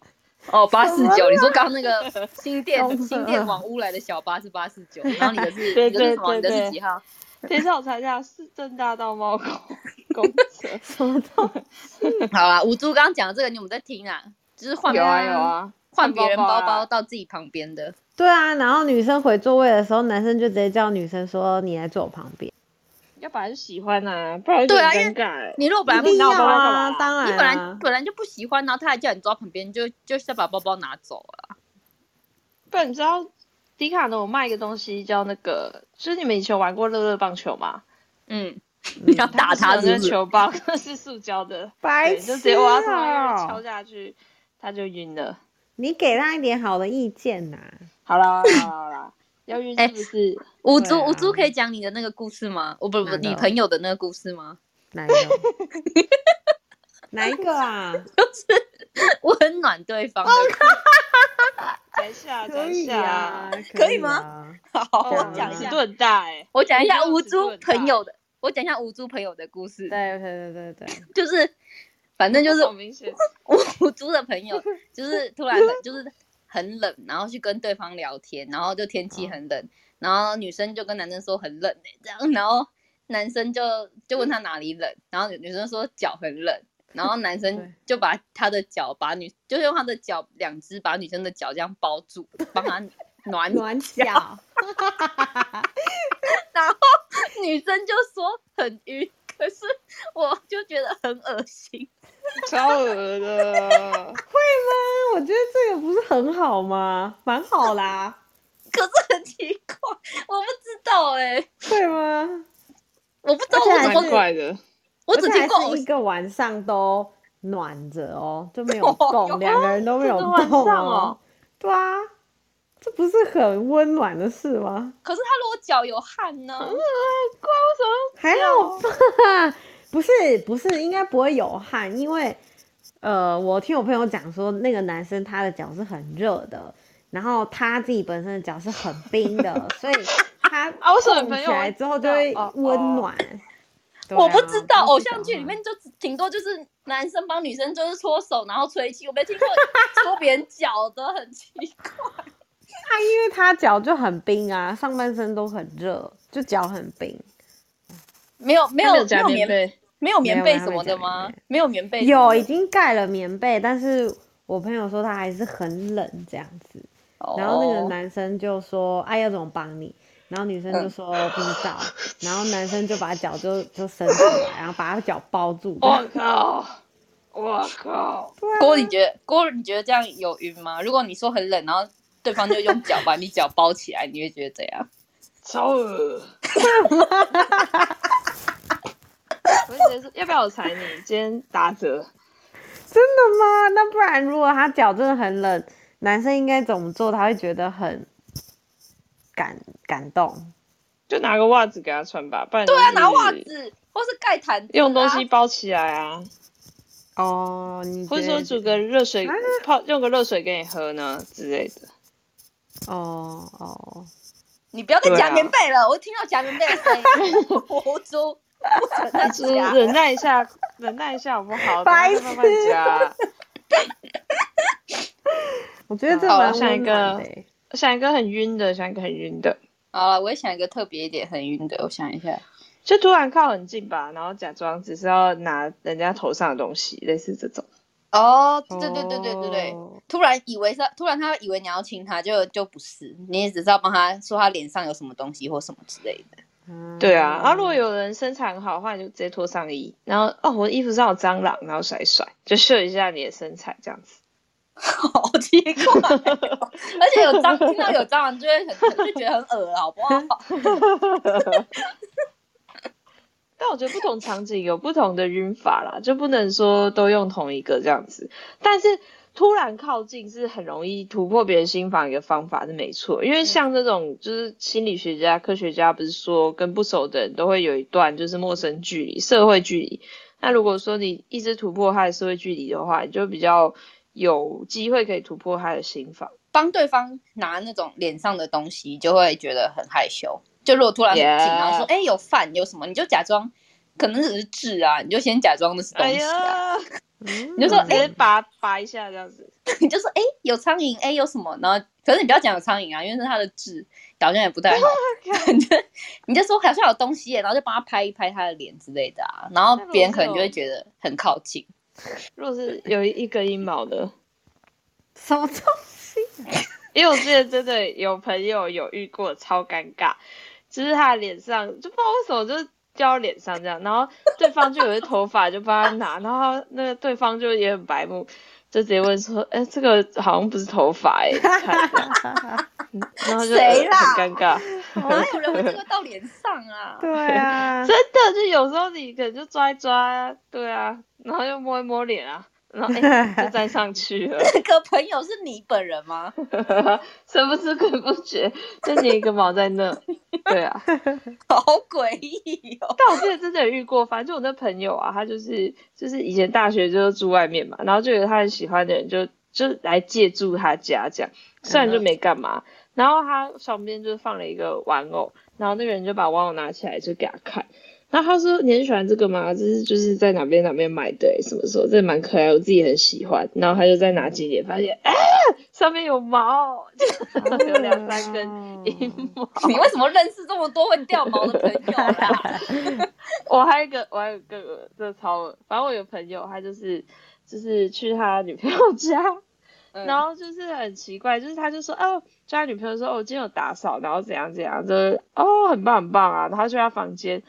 哦，八四九，你说刚刚那个 新店新店往乌来的小巴是八四九，然后你的是 对你的是什么？你的对对对是几号？等一下我查一下，是正大到猫公 公车，什么东西？好啦，五猪刚刚讲的这个，你有没有在听啊？就是换有啊有啊，换别人包啊包到自己旁边的。对啊，然后女生回座位的时候，男生就直接叫女生说：“你来坐我旁边。要不然就喜欢啊，不然就对啊很尴尬欸。你如果”本来一定要不知道包包干啊，嘛，当然、啊。你本来本来就不喜欢，然后他还叫你坐旁边，就就是要把包包拿走了。不然你知道迪卡侬有卖一个东西叫那个，就是你们以前玩过乐乐棒球吗？嗯，你 要打他它是有那个是不是？球棒是塑胶的，对，白痴就直接我要从那边哦敲下去，他就晕了。你给他一点好的意见呐、好啦好啦好啦，要晕哎是不是？五对啊猪五猪可以讲你的那个故事吗？我不不，你朋友的那个故事吗？哪一个？哪一个啊？就是温暖对方。等一下，可等一以啊下，，可以吗啊？好，哦我讲一下尺度，很大哎。我讲一下无你这个尺度猪朋友的，我讲一下五猪朋友的故事。对对对对对，就是反正就是好明显，无猪的朋友，就是突然的就是很冷，然后去跟对方聊天，然后就天气很冷，然后女生就跟男生说很冷、欸、这样，然后男生就就问他哪里冷，然后女生说脚很冷，然后男生就把他的脚把女就用他的脚两只把女生的脚这样包住，帮他 暖暖脚，然后女生就说很晕，可是我就觉得很恶心。超恶的。会吗我觉得这个不是很好吗？蛮好啦，可是很奇怪，我不知道哎、会吗？我不知道怎么怪的，我只听过一个晚上都暖着哦，就没有哦动，有两个人都没有动上哦。对啊，这不是很温暖的事吗？可是他如果脚有汗呢？嗯、怪我什么还好吧？不是不是，应该不会有汗，因为呃，我听我朋友讲说，那个男生他的脚是很热的，然后他自己本身的脚是很冰的，所以他啊为什么动朋友会起来之后就会温暖。对我啊不知道，偶像剧里面就挺多，就是男生帮女生就是搓手，然后吹气。我没听过搓别人脚的，很奇怪。他 因为他脚就很冰啊，上半身都很热，就脚很冰。没有没有没有棉被，没有棉被什么的吗？没有棉被有已经盖了棉被，但是我朋友说他还是很冷这样子。然后那个哦男生就说：“哎、要怎么帮你？”然后女生就嗯说：“不知道。”然后男生就把脚就就伸出来，然后把他脚包住。我靠，我靠，郭，你觉得郭，你觉得这样有晕吗？如果你说很冷，然后对方就用脚把你脚包起来，你会觉得怎样？超恶。要不要我踩你？今天打折。真的吗？那不然如果他脚真的很冷，男生应该怎么做？他会觉得很感感动。就拿个袜子给他穿吧，不然对啊，拿袜子或是盖毯子啊用东西包起来啊，哦，你或者说煮个热水啊泡，用个热水给你喝呢之类的。哦哦，你不要再夹棉被了，我听到夹棉被的声音，我猪，忍耐一下，忍耐一下好不好？白等一下再慢慢夹。我觉得这好蛮温下一个。想一个很晕的，想一个很晕的，好了，我也想一个特别一点很晕的，我想一下。就突然靠很近吧，然后假装只是要拿人家头上的东西，类似这种。哦，对对对对对对，哦突然以为是，突然他以为你要亲他，就就不是，你也只是要帮他说他脸上有什么东西或什么之类的。嗯对啊，然后如果有人身材很好的话，你就直接脱上衣，然后哦，我的衣服上有蟑螂，然后甩一甩，就秀一下你的身材这样子。好奇怪、哦，而且有蟑，听到有蟑螂就会很就觉得很恶，好不好？但我觉得不同场景有不同的晕法啦，就不能说都用同一个这样子。但是突然靠近是很容易突破别人心房一个方法是没错，因为像这种就是心理学家、科学家不是说跟不熟的人都会有一段就是陌生距离、社会距离。那如果说你一直突破他的社会距离的话，你就比较有机会可以突破他的心房。帮对方拿那种脸上的东西，就会觉得很害羞。就如果突然很近 Yeah 然后说：“哎、有饭有什么？”你就假装可能只是痣啊，你就先假装那是东哎西啊。你就说直接拔拔一下这样子。你就说：“哎、有苍蝇，哎、有什么？”然后可是你不要讲有苍蝇啊，因为是他的痣，好像也不太好。你就你就说好像有东西耶，然后就帮他拍一拍他的脸之类的啊，然后别人可能就会觉得很靠近。如果是有一根阴毛的，什么东西？因为我之前真的有朋友有遇过，超尴尬，就是他的脸上就不知道为什么就是掉到脸上这样，然后对方就有些头发就帮他拿，然后那个对方就也很白目，就直接问说，哎、这个好像不是头发哎、然后就很尴尬，哪有人会这个到脸上啊？对啊，真的就有时候你可能就抓一抓啊，对啊，然后又摸一摸脸啊，然后哎、就站上去了。这个朋友是你本人吗？神不知鬼不觉就粘一个毛在那，对啊。好诡异哦！但我之前真的有遇过，反正就我那朋友啊，他就是就是以前大学就是住外面嘛，然后就有他很喜欢的人就就来借住他家这样，虽然就没干嘛，然后他旁边就放了一个玩偶，然后那个人就把玩偶拿起来就给他看。然后他说：“你很喜欢这个吗？这是就是在哪边哪边买的、欸，什么时候？这蛮可爱，我自己很喜欢。”然后他就再拿起脸，发现啊，上面有毛，有两三根阴毛。你为什么认识这么多会掉毛的朋友啦？我还有一个，我还有一个，这超恶，反正我有朋友，他就是就是去他女朋友家，嗯然后就是很奇怪，就是他就说，哦，叫他女朋友说，哦，我今天有打扫，然后怎样怎样，就是哦，很棒很棒啊，然后去他房间，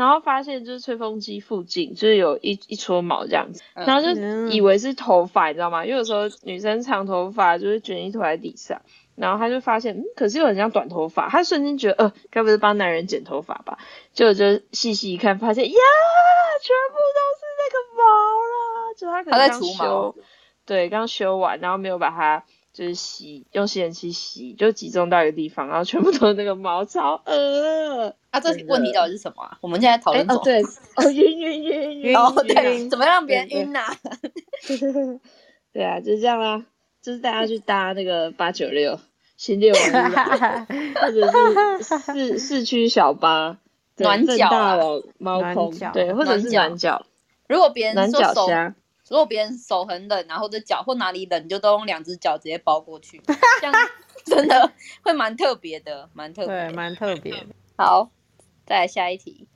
然后发现就是吹风机附近就是有一一撮毛这样子，嗯然后就嗯以为是头发，你知道吗？因为有时候女生长头发就是卷一坨在地上。然后他就发现，嗯，可是又很像短头发，他瞬间觉得，呃，该不是帮男人剪头发吧？结果就细细一看，发现呀，全部都是那个毛啦！就他可能刚除毛修，对，刚修完，然后没有把它就是洗，用吸尘器洗，就集中到一个地方，然后全部都是那个毛，超恶。啊，这问题到底是什么啊？我们现在讨论什么？对，哦，晕晕晕 晕哦，晕对，怎么让别人晕呐？对啊，就是这样啦，就是大家去搭那个八九六新六晚路，或者是市 市区小巴，暖脚猫空，对，或者是暖暖脚，如果别人暖说手，脚虾，如果别人手很冷，然后或者脚或哪里冷，你就都用两只脚直接包过去，这样真的会蛮特别的，蛮特别对，的。蛮特别的。好，再来下一题。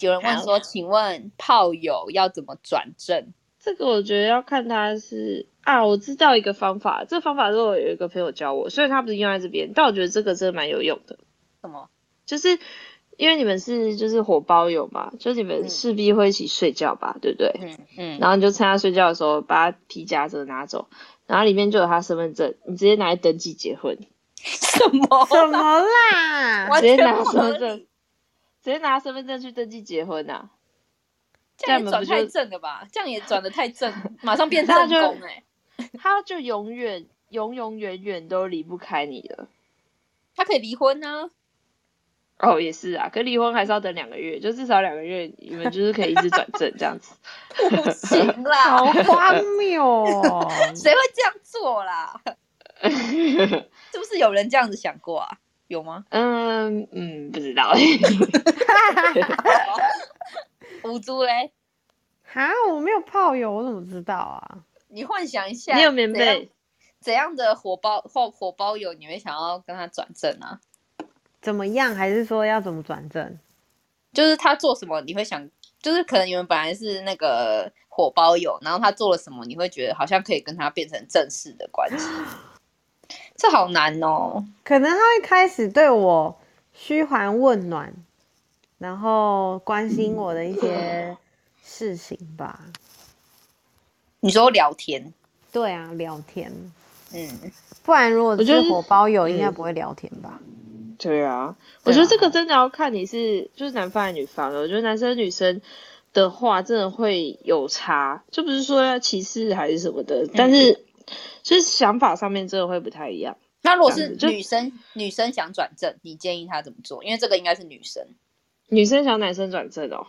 有人问说，请问炮友要怎么转正？这个我觉得要看他是啊，我知道一个方法，这方法是我有一个朋友教我，虽然他不是用在这边，但我觉得这个真的蛮有用的。什么？就是因为你们是就是火包友嘛，就你们势必会一起睡觉吧，对不对？嗯嗯。然后你就趁他睡觉的时候，把他皮夹子拿走，然后里面就有他身份证，你直接拿来登记结婚。什么？什么啦？直接拿身份证，直接拿身份证去登记结婚呐？这样转太正了吧？这样也转的太正，马上变正宫哎！他就永远永永远远都离不开你了。他可以离婚呢？哦，也是啊，可离婚还是要等两个月，就至少两个月，你们就是可以一直转正这样子。不行啦，好荒谬！谁会这样做啦？是不是有人这样子想过啊？有吗？嗯嗯，不知道。五珠嘞？哈，我没有炮友，我怎么知道啊？你幻想一下，你有棉被？怎样的火包或火包友，你会想要跟他转正啊？怎么样？还是说要怎么转正？就是他做什么，你会想，就是可能你们本来是那个火包友，然后他做了什么，你会觉得好像可以跟他变成正式的关系。这好难哦。可能他会开始对我嘘寒问暖。然后关心我的一些事情吧。你说聊天？对啊，聊天。嗯，不然如果是火包友，应该不会聊天吧？对啊，我觉得这个真的要看你是就是男方还是女方的。我觉得男生女生的话，真的会有差，就不是说要歧视还是什么的，但是就是想法上面真的会不太一样。那如果是女生，女生想转正，你建议她怎么做？因为这个应该是女生。女生想男生转正哦，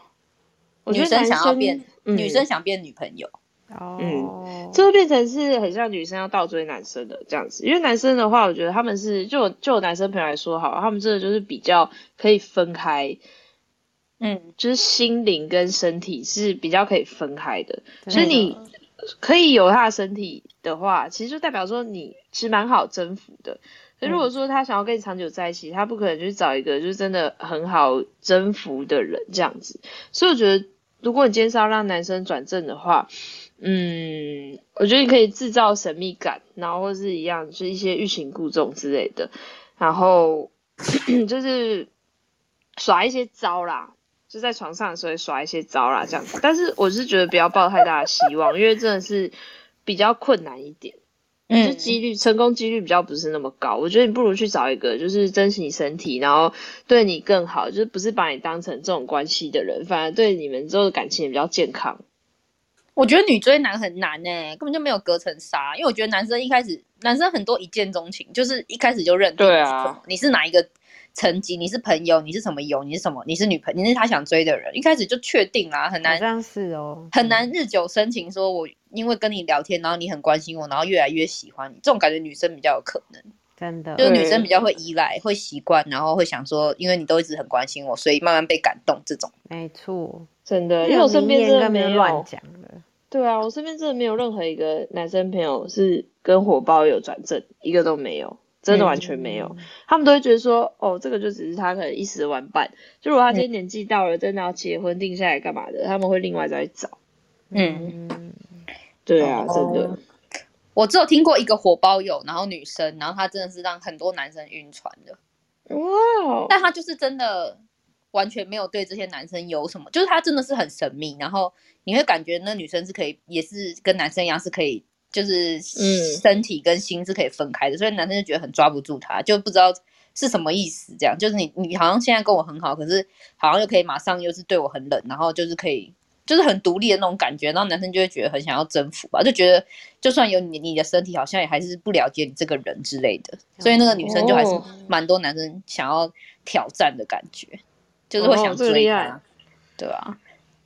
女生想要变，女生想变女朋友哦，嗯，就会变成是很像女生要倒追男生的这样子，因为男生的话，我觉得他们是就就男生朋友来说好，他们真的就是比较可以分开，嗯，就是心灵跟身体是比较可以分开的，所以你可以有他的身体的话，其实就代表说你其实蛮好征服的。所以如果说他想要跟你长久在一起，他不可能去找一个就是真的很好征服的人这样子。所以我觉得，如果你今天是要让男生转正的话，嗯，我觉得你可以制造神秘感，然后或是一样，就是一些欲擒故纵之类的，然后 就是耍一些招啦，就在床上的时候耍一些招啦这样子。但是我是觉得不要抱太大的希望，因为真的是比较困难一点。嗯就几率成功几率比较不是那么高，我觉得你不如去找一个就是珍惜你身体，然后对你更好，就是不是把你当成这种关系的人，反而对你们之后的感情也比较健康。我觉得女追男很难呢，根本就没有隔层纱，因为我觉得男生一开始男生很多一见钟情，就是一开始就认定对啊，你是哪一个。层级，你是朋友，你是什么友，你是什么？你是女朋，你是他想追的人，一开始就确定啦，很难，好像是哦，很难日久生情。说我因为跟你聊天，然后你很关心我，然后越来越喜欢你，这种感觉女生比较有可能，真的，就是女生比较会依赖，会习惯，然后会想说，因为你都一直很关心我，所以慢慢被感动。这种没错，真的，因为我身边真的没有乱讲的。对啊，我身边真的没有任何一个男生朋友是跟火爆有转正，一个都没有。真的完全没有，他们都会觉得说，哦，这个就只是他可能一时的玩伴。就如果他今天年纪到了，真的要结婚定下来干嘛的，他们会另外再找。嗯，对啊，真的。我只有听过一个火包友，然后女生，然后她真的是让很多男生晕船的。哇！但她就是真的完全没有对这些男生有什么，就是他真的是很神秘，然后你会感觉那女生是可以，也是跟男生一样是可以。就是身体跟心是可以分开的，所以男生就觉得很抓不住他，就不知道是什么意思。这样就是你你好像现在跟我很好，可是好像又可以马上又是对我很冷，然后就是可以就是很独立的那种感觉，然后男生就会觉得很想要征服吧，就觉得就算有你你的身体，好像也还是不了解你这个人之类的。所以那个女生就还是蛮多男生想要挑战的感觉，就是会想追他，对啊，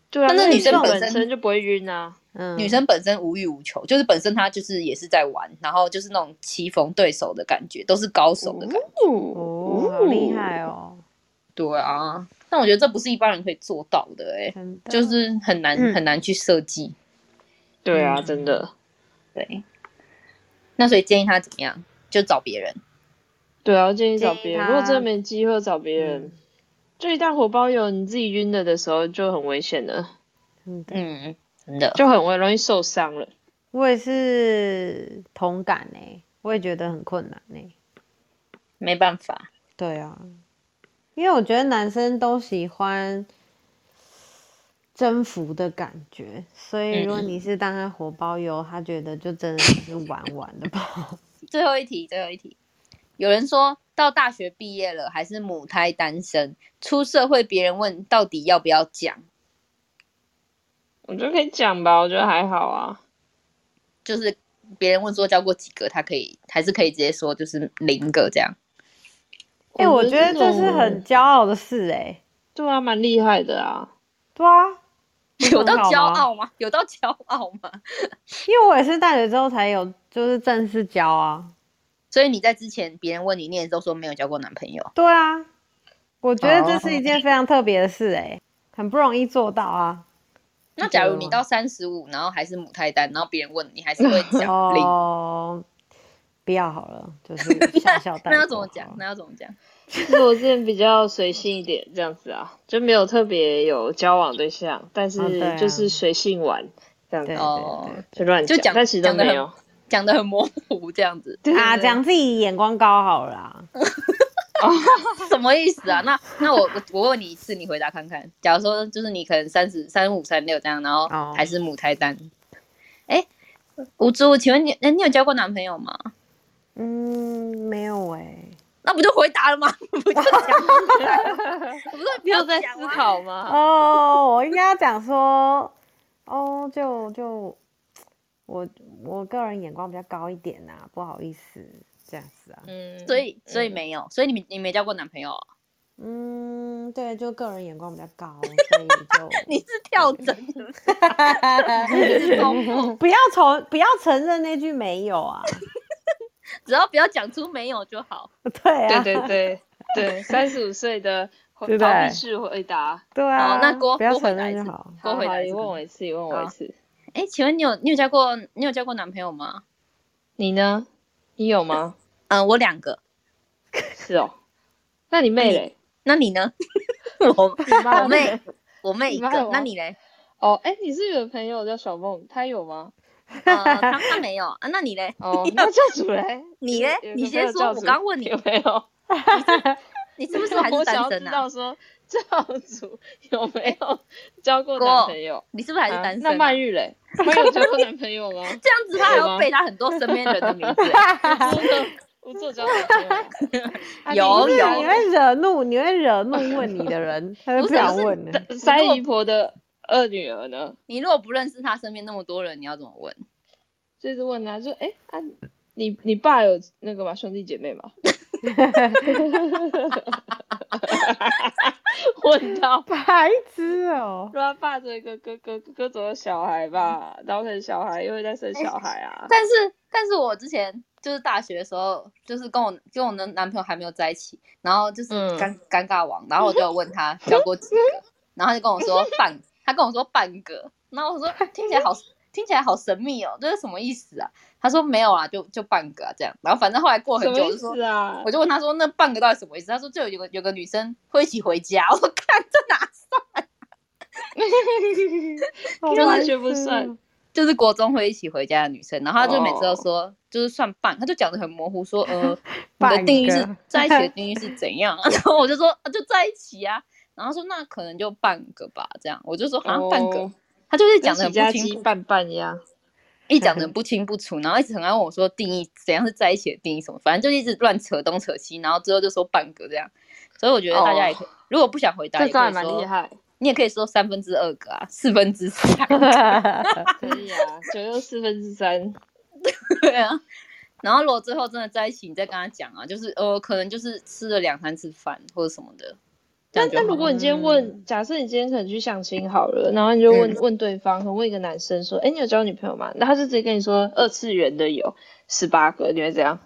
对啊，那女生本身就不会晕啊。嗯女生本身无欲无求，就是本身她就是也是在玩，然后就是那种棋逢对手的感觉，都是高手的感觉，哦，好厉害哦！对啊，但我觉得这不是一般人可以做到的，哎，就是很难很难去设计。对啊，真的。对。那所以建议他怎么样？就找别人。对啊，建议找别人。如果真的没机会找别人。就一旦火包油，你自己晕了的时候就很危险了，嗯，嗯，真的。就很容易受伤了。我也是同感呢、我也觉得很困难呢、没办法，对啊，因为我觉得男生都喜欢征服的感觉，所以如果嗯你是当他火包油，他觉得就真的是玩玩的吧。最后一题，最后一题。有人说到大学毕业了还是母胎单身，出社会别人问到底要不要讲，我觉得可以讲吧，我觉得还好啊。就是别人问说交过几个，他可以还是可以直接说就是零个这样。哎、我觉得这是很骄傲的事哎、对啊，蛮厉害的啊。对啊，有到骄傲吗？有到骄傲吗？因为我也是大学之后才有，就是正式交啊。所以你在之前别人问你，你也都说没有交过男朋友。对啊，我觉得这是一哦件非常特别的事哎、很不容易做到啊。那假如你到三十五，然后还是母胎单，然后别人问你，还是会讲 零？哦，不要好了，就是笑笑 带过。那要怎么讲？那要怎么讲？其实我之前比较随性一点，这样子啊，就没有特别有交往对象，但是就是随性玩这样子就乱就讲但其实都没有。讲的很模糊，这样子 啊，讲自己眼光高好了啦。什么意思啊？那那我我我问你一次，你回答看看。假如说就是你可能三十三五三六这样，然后哦还是母胎单。哎、吴珠，请问你，哎，你有交过男朋友吗？嗯，没有哎、那不就回答了吗？不就讲了？不是不你有在思？考吗？哦，我应该要讲说，哦，就就我我个人眼光比较高一点呐、不好意思，这样子啊。嗯，所以所以嗯没有，所以你你没交过男朋友哦、嗯，对，就个人眼光比较高，所以就 你是跳针是不是？你是中梦，不要承不要承认那句没有啊。只要不要讲出没有就好。对啊，对对对对，三十五岁的逃避式回答。对啊，那郭不要郭回答一次承认就好。多回答一次你问我一次，你问我一次。哎，请问你有你有交过你有交过男朋友吗？你呢？你有吗？嗯、我两个。是哦。那你妹嘞？那你呢？我我妹我妹一个那你嘞？哦，哎，你是有个朋友叫小梦，她有吗？呃，他他没有啊，那你嘞？哦，那教主嘞？你嘞？你先说，我刚问你有，没有？你是不是还是我想要知？道说教主有没有交过男朋友？你是不是还是啊单身啊？那曼玉嘞？曼玉有交过男朋友吗？这样子，他还要背他很多身边人的名字欸。我做交男朋友有有你会惹怒，你会惹怒问你的人，他就不想问了。三姨婆的二女儿呢？你如果不认识他身边那么多人，你要怎么问？就是问他，说，哎、啊，你你爸有那个吗？兄弟姐妹吗？问到，白痴哦、说他爸这个哥哥哥哥走了小孩吧，然后可能小孩又会再生小孩啊。但是，但是我之前就是大学的时候，就是跟我跟我的男朋友还没有在一起，然后就是嗯尴、尴尬王，然后我就问他交过几个，然后他就跟我说半，他跟我说半个，然后我说听起来好听起来好神秘哦，这是什么意思啊？他说没有啊，就就半个啊这样，然后反正后来过很久我就说。啊我？就问他说：“那半个到底什么意思？”他说：“就有个有个女生会一起回家。”我说：“看这哪 算？就完全不算。就是国中会一起回家的女生。”然后他就每次都说，就是算半，他就讲的很模糊，说：“呃，你的定义是在一起的定义是怎样？”然后我就说：“啊就在一起啊。”然后他说：“那可能就半个吧。”这样我就说：“好像半个。哦他就是讲的很不清楚，鸡拌拌一样。一讲的不清不楚，然后一直很爱问我说定义怎样是在一起的定义什么，反正就一直乱扯东扯西，然后最后就说半个这样。所以我觉得大家也可以，如果不想回答，也这蛮厉害，你也可以说三分之二个啊，四分之三，可以啊，九又四分之三。对啊。然后如果最后真的在一起，你再跟他讲啊，就是呃，可能就是吃了两三次饭或者什么的。这那样就好那如果你今天问，假设你今天可能去相亲好了，然后你就问、嗯问对方，可能问一个男生说，哎，你有交女朋友吗？那他就直接跟你说二次元的有十八个，你会怎样？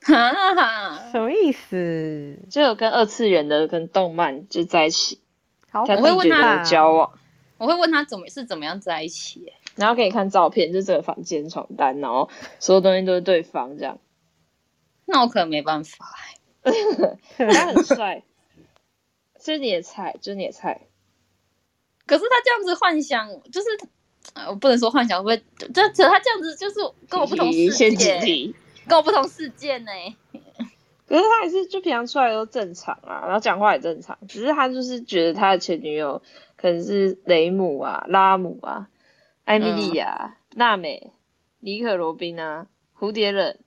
哈哈哈，什么意思？就有跟二次元的跟动漫就在一起，好他我会问他交往，我会问他怎么是怎么样在一起、欸，然后给你看照片，就这个房间床单，然后所有东西都是对方这样，那我可能没办法、欸。他很帅，这是你的菜，这是你的菜。可是他这样子幻想，就是呃，我不能说幻想，会不会？这这他这样子就是跟我不同世界，跟我不同世界呢。可是他还是就平常出来都正常啊，然后讲话也正常，只是他就是觉得他的前女友可能是雷姆啊、拉姆啊、艾米莉亚、娜美、尼可罗宾啊、蝴蝶忍。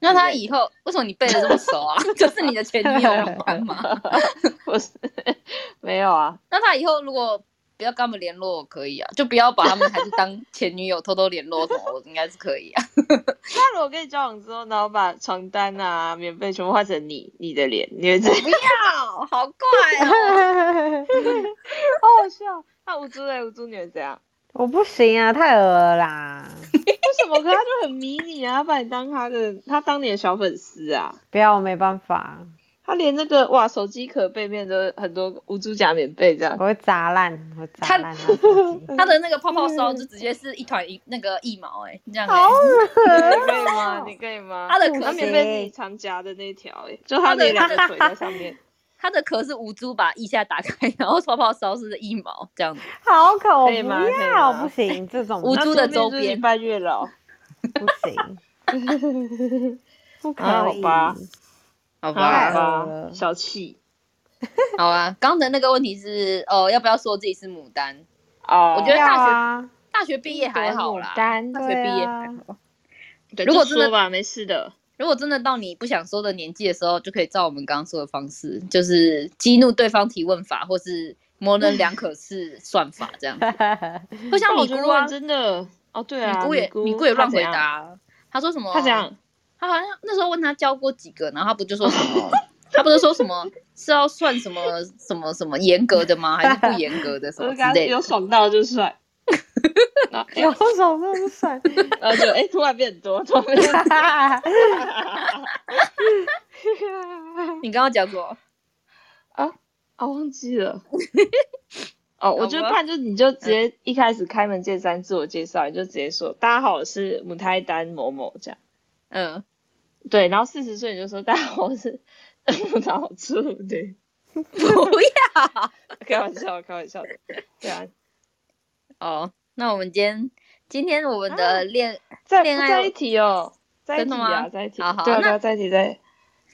那他以后为什么你背的这么熟啊？就是你的前女友吗？不是，没有啊。那他以后如果。不要跟他们联络可以啊，就不要把他们还是当前女友偷偷联络什么，我应该是可以啊。那如果跟你交往之后，然后把床单啊、棉被全部换成你你的脸，你会怎不要，好怪哦，好好笑。那吴猪嘞，吴猪你会怎样？我不行啊，太恶了啦。为什么？可他就很迷你啊，他把你当他的，他当你的小粉丝啊。不要，我没办法。他连那个哇，手机壳背面都很多无珠假棉被这样，我会砸烂，我砸烂 他的那个泡泡烧就直接是一团一那个一毛哎，这样好恶 可以吗？你可以吗？他的壳棉被你常夹的那条哎，就他的两个腿在上面，他的壳是无珠把腋下打开，然后泡泡烧是一毛这样子，好可可以吗？不要，不行，这种无珠的周边拜月老 不行，不可以，好吧。好吧，吧，小气。好啊，刚的那个问题是，哦，要不要说自己是牡丹？哦，我觉得大学大学毕业还好啦，大学毕业还好。对如果真的吧，没事的。如果真的到你不想说的年纪的时候，就可以照我们刚刚说的方式，就是激怒对方提问法，或是模棱两可式算法这样。不像米姑啊，真的哦，对啊，米姑也米姑也乱回答。他说什么？他讲。他好像那时候问他教过几个，然后他不就说什么？他不是说什么 是要算什么什么什么严格的吗？还是不严格的什么之类的？有爽到就帅，有爽到就帅，然后就哎突然变多，突然变。你刚刚讲什么？啊啊忘记了。哦，我觉得看就你就直接一开始开门见山自我介绍，你就直接说大家好，我是母胎单某某这样。嗯。对，然后四十岁你就说大家好，我是脑出对，不要开玩笑，开玩笑的，对啊。哦，那我们今天今天我们的恋恋爱在一起哦，真的吗？在一起，好好，那在一起在。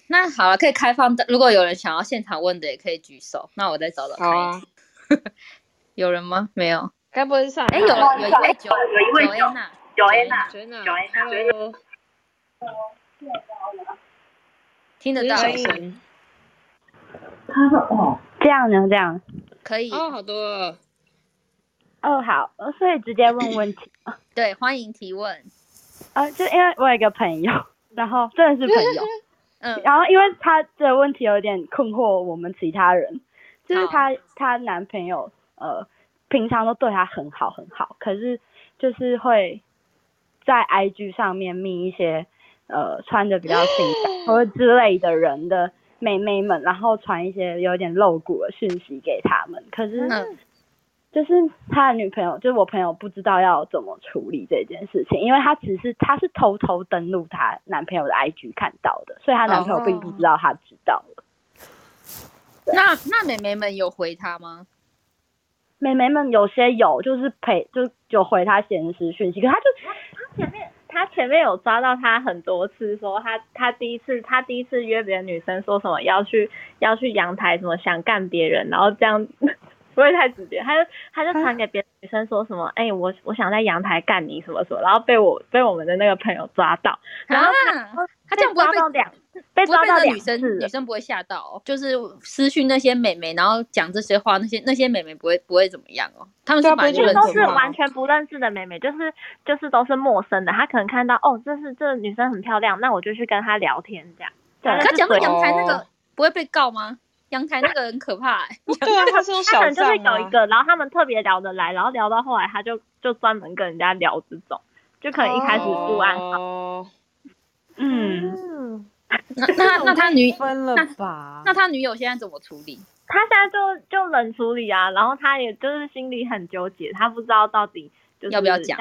那好了，可以开放的，如果有人想要现场问的，也可以举手，那我再找找看。好啊。有人吗？没有。该不会是上？哎，有了，有一位九，有一位九 N 九 N 九 N 九 N，Hello。听得到声。他说：“哦，这样呢，这样可以。”哦，好多。哦，好，所以直接问问题。对，欢迎提问。啊，就因为我有一个朋友，然后真的是朋友，嗯，然后因为他这个问题有点困惑我们其他人，就是她她男朋友呃平常都对他很好很好，可是就是会在 IG 上面密一些。呃，穿的比较性感或者之类的人的妹妹们，然后传一些有点露骨的讯息给他们。可是，就是他的女朋友，就是我朋友，不知道要怎么处理这件事情，因为他只是他是偷偷登录他男朋友的 IG 看到的，所以他男朋友并不知道他知道了。那那妹妹们有回他吗？妹妹们有些有，就是陪，就就回他闲时讯息，可他就他前面。他前面有抓到他很多次，说他他第一次他第一次约别的女生说什么要去要去阳台什么想干别人，然后这样 不会太直接，他就他就传给别的女生说什么，哎我我想在阳台干你什么什么，然后被我被我们的那个朋友抓到，然后他这样抓到两。被抓到女生，女生不会吓到，哦就是私讯那些美眉，然后讲这些话，那些那些美眉不会不会怎么样哦。他们是完全都是完全不认识的美眉，就是就是都是陌生的。他可能看到哦，这是这女生很漂亮，那我就去跟她聊天这样。可讲到阳台那个不会被告吗？阳台那个很可怕。对啊，他是他可能就是有一个，然后他们特别聊得来，然后聊到后来他就就专门跟人家聊这种，就可能一开始不安好。嗯。那那那他女分了吧？那他女友现在怎么处理？他现在就就冷处理啊，然后他也就是心里很纠结，他不知道到底就要不要讲，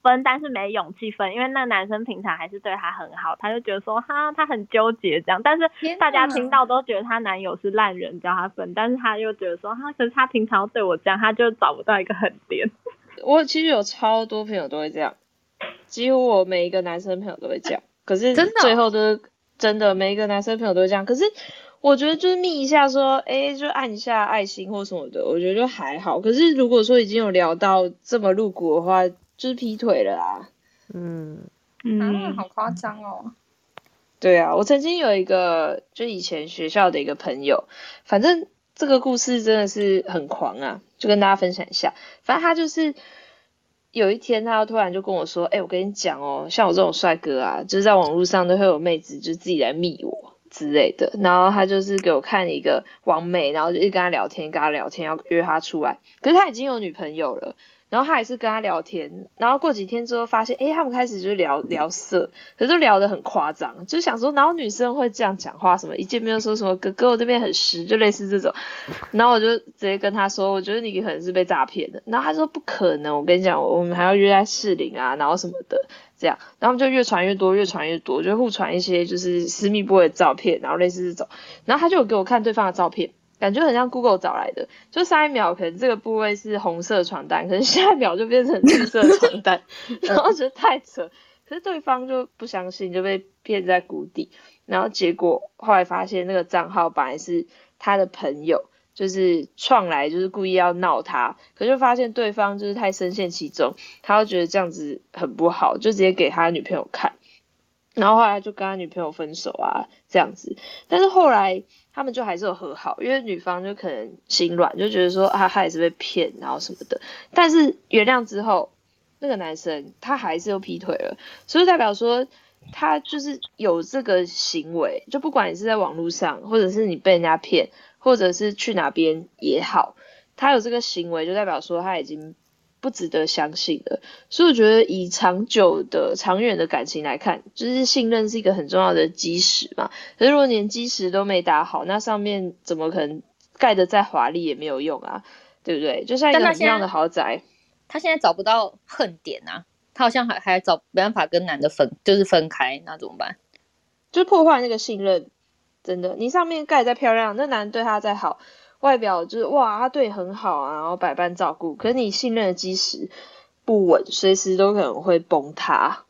分，但是没勇气分，因为那男生平常还是对她很好，他就觉得说哈，他很纠结这样。但是大家听到都觉得她男友是烂人，叫她分，但是她又觉得说哈，可是他平常对我这样，他就找不到一个狠点。我其实有超多朋友都会这样，几乎我每一个男生朋友都会这样。可是最后都真的，每一个男生朋友都会这样。可是我觉得就是密一下说，哎，就按一下爱心或什么的，我觉得就还好。可是如果说已经有聊到这么露骨的话，就是劈腿了啊。嗯嗯，好夸张哦。对啊，我曾经有一个就以前学校的一个朋友，反正这个故事真的是很狂啊，就跟大家分享一下。反正他就是。有一天，他突然就跟我说：“哎，我跟你讲哦，像我这种帅哥啊，就是在网络上都会有妹子就自己来密我之类的。然后他就是给我看一个网美，然后就一直跟他聊天，跟他聊天，要约他出来。可是他已经有女朋友了。”然后他也是跟他聊天，然后过几天之后发现，哎，他们开始就聊聊色，可是聊得很夸张，就想说，然后女生会这样讲话，什么一见面就说什么哥哥我这边很湿，就类似这种。然后我就直接跟他说，我觉得你可能是被诈骗的。然后他说不可能，我跟你讲，我们还要约在士林啊，然后什么的这样。然后就越传越多，越传越多，就互传一些就是私密部位的照片，然后类似这种。然后他就有给我看对方的照片。感觉很像 Google 找来的，就上一秒可能这个部位是红色床单，可能 下一秒就变成绿色床单，然后觉得太扯，可是对方就不相信，就被骗在谷底，然后结果后来发现那个账号本来是他的朋友，就是创来就是故意要闹他，可就发现对方就是太深陷其中，他就觉得这样子很不好，就直接给他女朋友看，然后后来就跟他女朋友分手啊这样子，但是后来。他们就还是有和好，因为女方就可能心软，就觉得说啊，他也是被骗，然后什么的。但是原谅之后，那个男生他还是又劈腿了，所以代表说他就是有这个行为，就不管你是在网络上，或者是你被人家骗，或者是去哪边也好，他有这个行为，就代表说他已经。不值得相信的，所以我觉得以长久的、长远的感情来看，就是信任是一个很重要的基石嘛。可是如果连基石都没打好，那上面怎么可能盖的再华丽也没有用啊？对不对？就像一样的豪宅，他现在找不到恨点啊，他好像还还找没办法跟男的分，就是分开，那怎么办？就破坏那个信任，真的，你上面盖再漂亮，那男的对他再好。外表就是哇，他对很好啊，然后百般照顾。可是你信任的基石不稳，随时都可能会崩塌。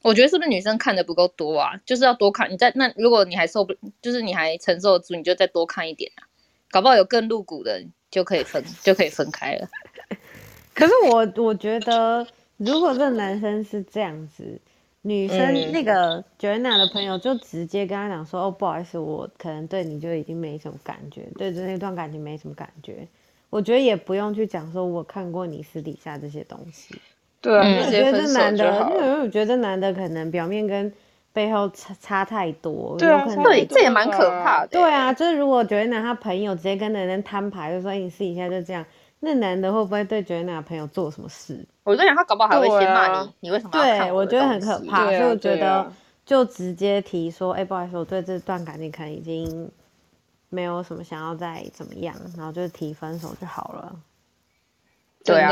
我觉得是不是女生看的不够多啊？就是要多看。你在那，如果你还受不，就是你还承受得住，你就再多看一点啊。搞不好有更露骨的，就可以分，就可以分开了。可是我我觉得，如果这男生是这样子。女生那个 Joanna 的朋友就直接跟他讲说：“哦，不好意思，我可能对你就已经没什么感觉，对这那段感情没什么感觉。我觉得也不用去讲说我看过你私底下这些东西。对啊，我觉得这男的，因为我觉得这男的可能表面跟背后差差太多。对啊，对，这也蛮可怕的。对啊，就是如果 Joanna 他朋友直接跟男人摊牌，就说你私底下就这样。”那男的会不会对 Joanna 朋友做什么事？我在想，他搞不好还会先骂你，你为什么要？对，我觉得很可怕，所以我觉得就直接提说，哎，不好意思，我对这段感情可能已经没有什么想要再怎么样，然后就提分手就好了。对啊，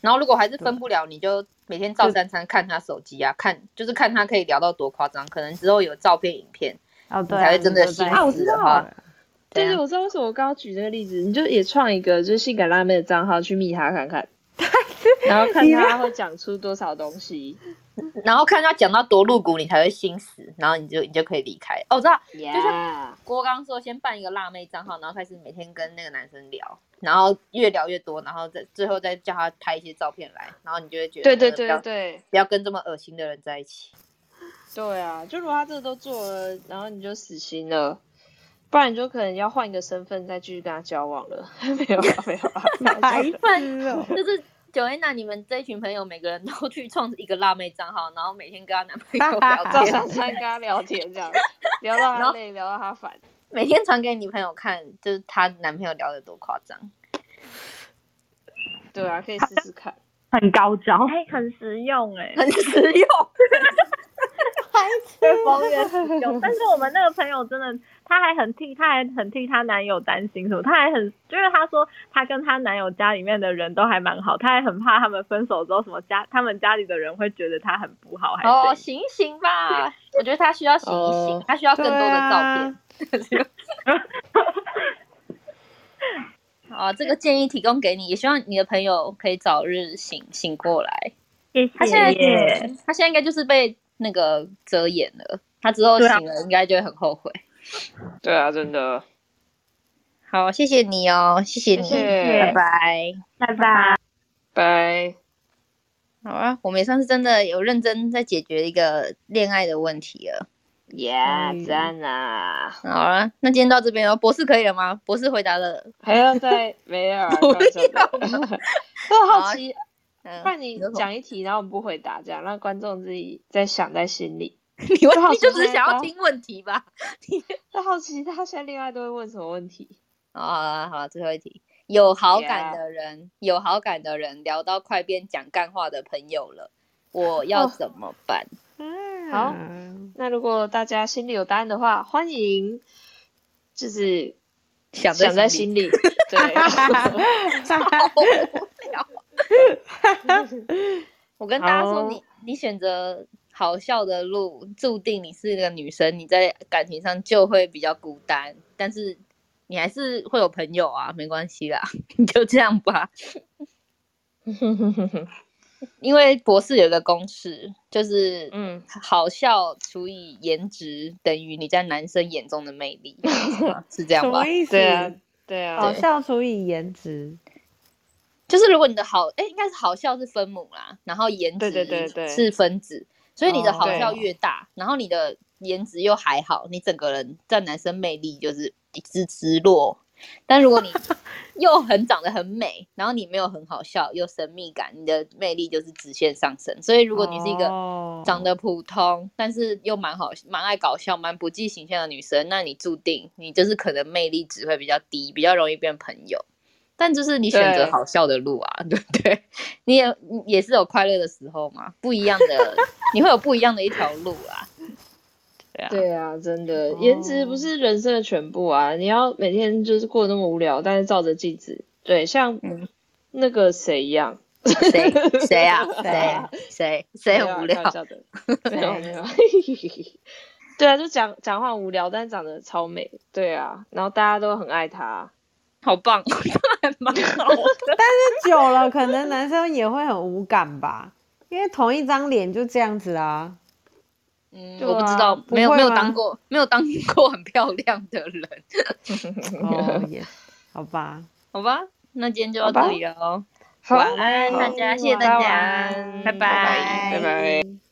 然后如果还是分不了，你就每天照三餐看他手机啊，看就是看他可以聊到多夸张，可能之后有照片、影片，哦，对，才会真的心死的话。对对，我知道为什么我刚刚举这个例子，你就也创一个就是性感辣妹的账号去密他看看，然后看他会讲出多少东西，然后看他讲到多露骨，你才会心死，然后你就你就可以离开。哦，我知道，就像郭刚说，先办一个辣妹账号，然后开始每天跟那个男生聊，然后越聊越多，然后再最后再叫他拍一些照片来，然后你就会觉得对对对对，不要跟这么恶心的人在一起。对啊，就如果他这个都做了，然后你就死心了。不然你就可能要换一个身份再继续跟他交往了。没有啊，没有啊，哪一份？就是九 A 那你们这一群朋友每个人都去创一个辣妹账号，然后每天跟她男朋友聊天，早上跟她聊天这样，聊到他累，聊到她烦，每天传给女朋友看，就是她男朋友聊的多夸张。对啊，可以试试看，很高招，哎，很实用，哎，很实用，孩子。越疯越凶。但是我们那个朋友真的，他还很替，她还很替她男友担心什么，她还很，就是她说她跟她男友家里面的人都还蛮好，她还很怕他们分手之后什么家，他们家里的人会觉得她很不好，还哦，醒醒吧，我觉得她需要醒一醒，她需要更多的照片。好，这个建议提供给你，也希望你的朋友可以早日醒醒过来。谢谢。他现在，他现在应该就是被那个遮掩了，他之后醒了应该就会很后悔。对啊，真的。好，谢谢你哦，谢谢你，拜拜，拜拜，拜。好啊，我们也算是真的有认真在解决一个恋爱的问题了。耶，赞啊！好了，那今天到这边哦。博士可以了吗？博士回答了，还要再没有？不要，我好奇。那你讲一题，然后我们不回答，这样让观众自己在想在心里。你问题就只是想要听问题吧？你好奇他现在恋爱都会问什么问题？啊，好了，最后一题，有好感的人，有好感的人聊到快变讲干话的朋友了，我要怎么办？嗯好，那如果大家心里有答案的话，欢迎就是想想在心里。对，我跟大家说，你你选择好笑的路，注定你是一个女生，你在感情上就会比较孤单，但是你还是会有朋友啊，没关系啦，你就这样吧。因为博士有个公式，就是嗯，好笑除以颜值等于你在男生眼中的魅力，是这样吧？对啊，对啊，好笑除以颜值，就是如果你的好，哎，应该是好笑是分母啦，然后颜值对对。是分子，所以你的好笑越大，然后你的颜值又还好，你整个人在男生魅力就是一直直落。但如果你 又很长得很美，然后你没有很好笑又神秘感，你的魅力就是直线上升。所以如果你是一个长得普通，但是又蛮好、蛮爱搞笑、蛮不计形象的女生，那你注定你就是可能魅力值会比较低，比较容易变朋友。但就是你选择好笑的路啊，对不对？你也也是有快乐的时候嘛，不一样的，你会有不一样的一条路啊。对啊，真的，颜值不是人生的全部啊！你要每天就是过那么无聊，但是照着镜子，对，像那个谁一样，谁？谁啊，谁？谁？谁很无聊？的，没有没有，对啊，就讲讲话无聊，但是长得超美，对啊，然后大家都很爱他，好棒，蛮好的。但是久了，可能男生也会很无感吧，因为同一张脸就这样子啊。嗯，我不知道，没有没有当过，没有当过很漂亮的人。哦耶，好吧，好吧，那今天就到这里了。晚安，大家，谢谢大家，拜拜，拜拜。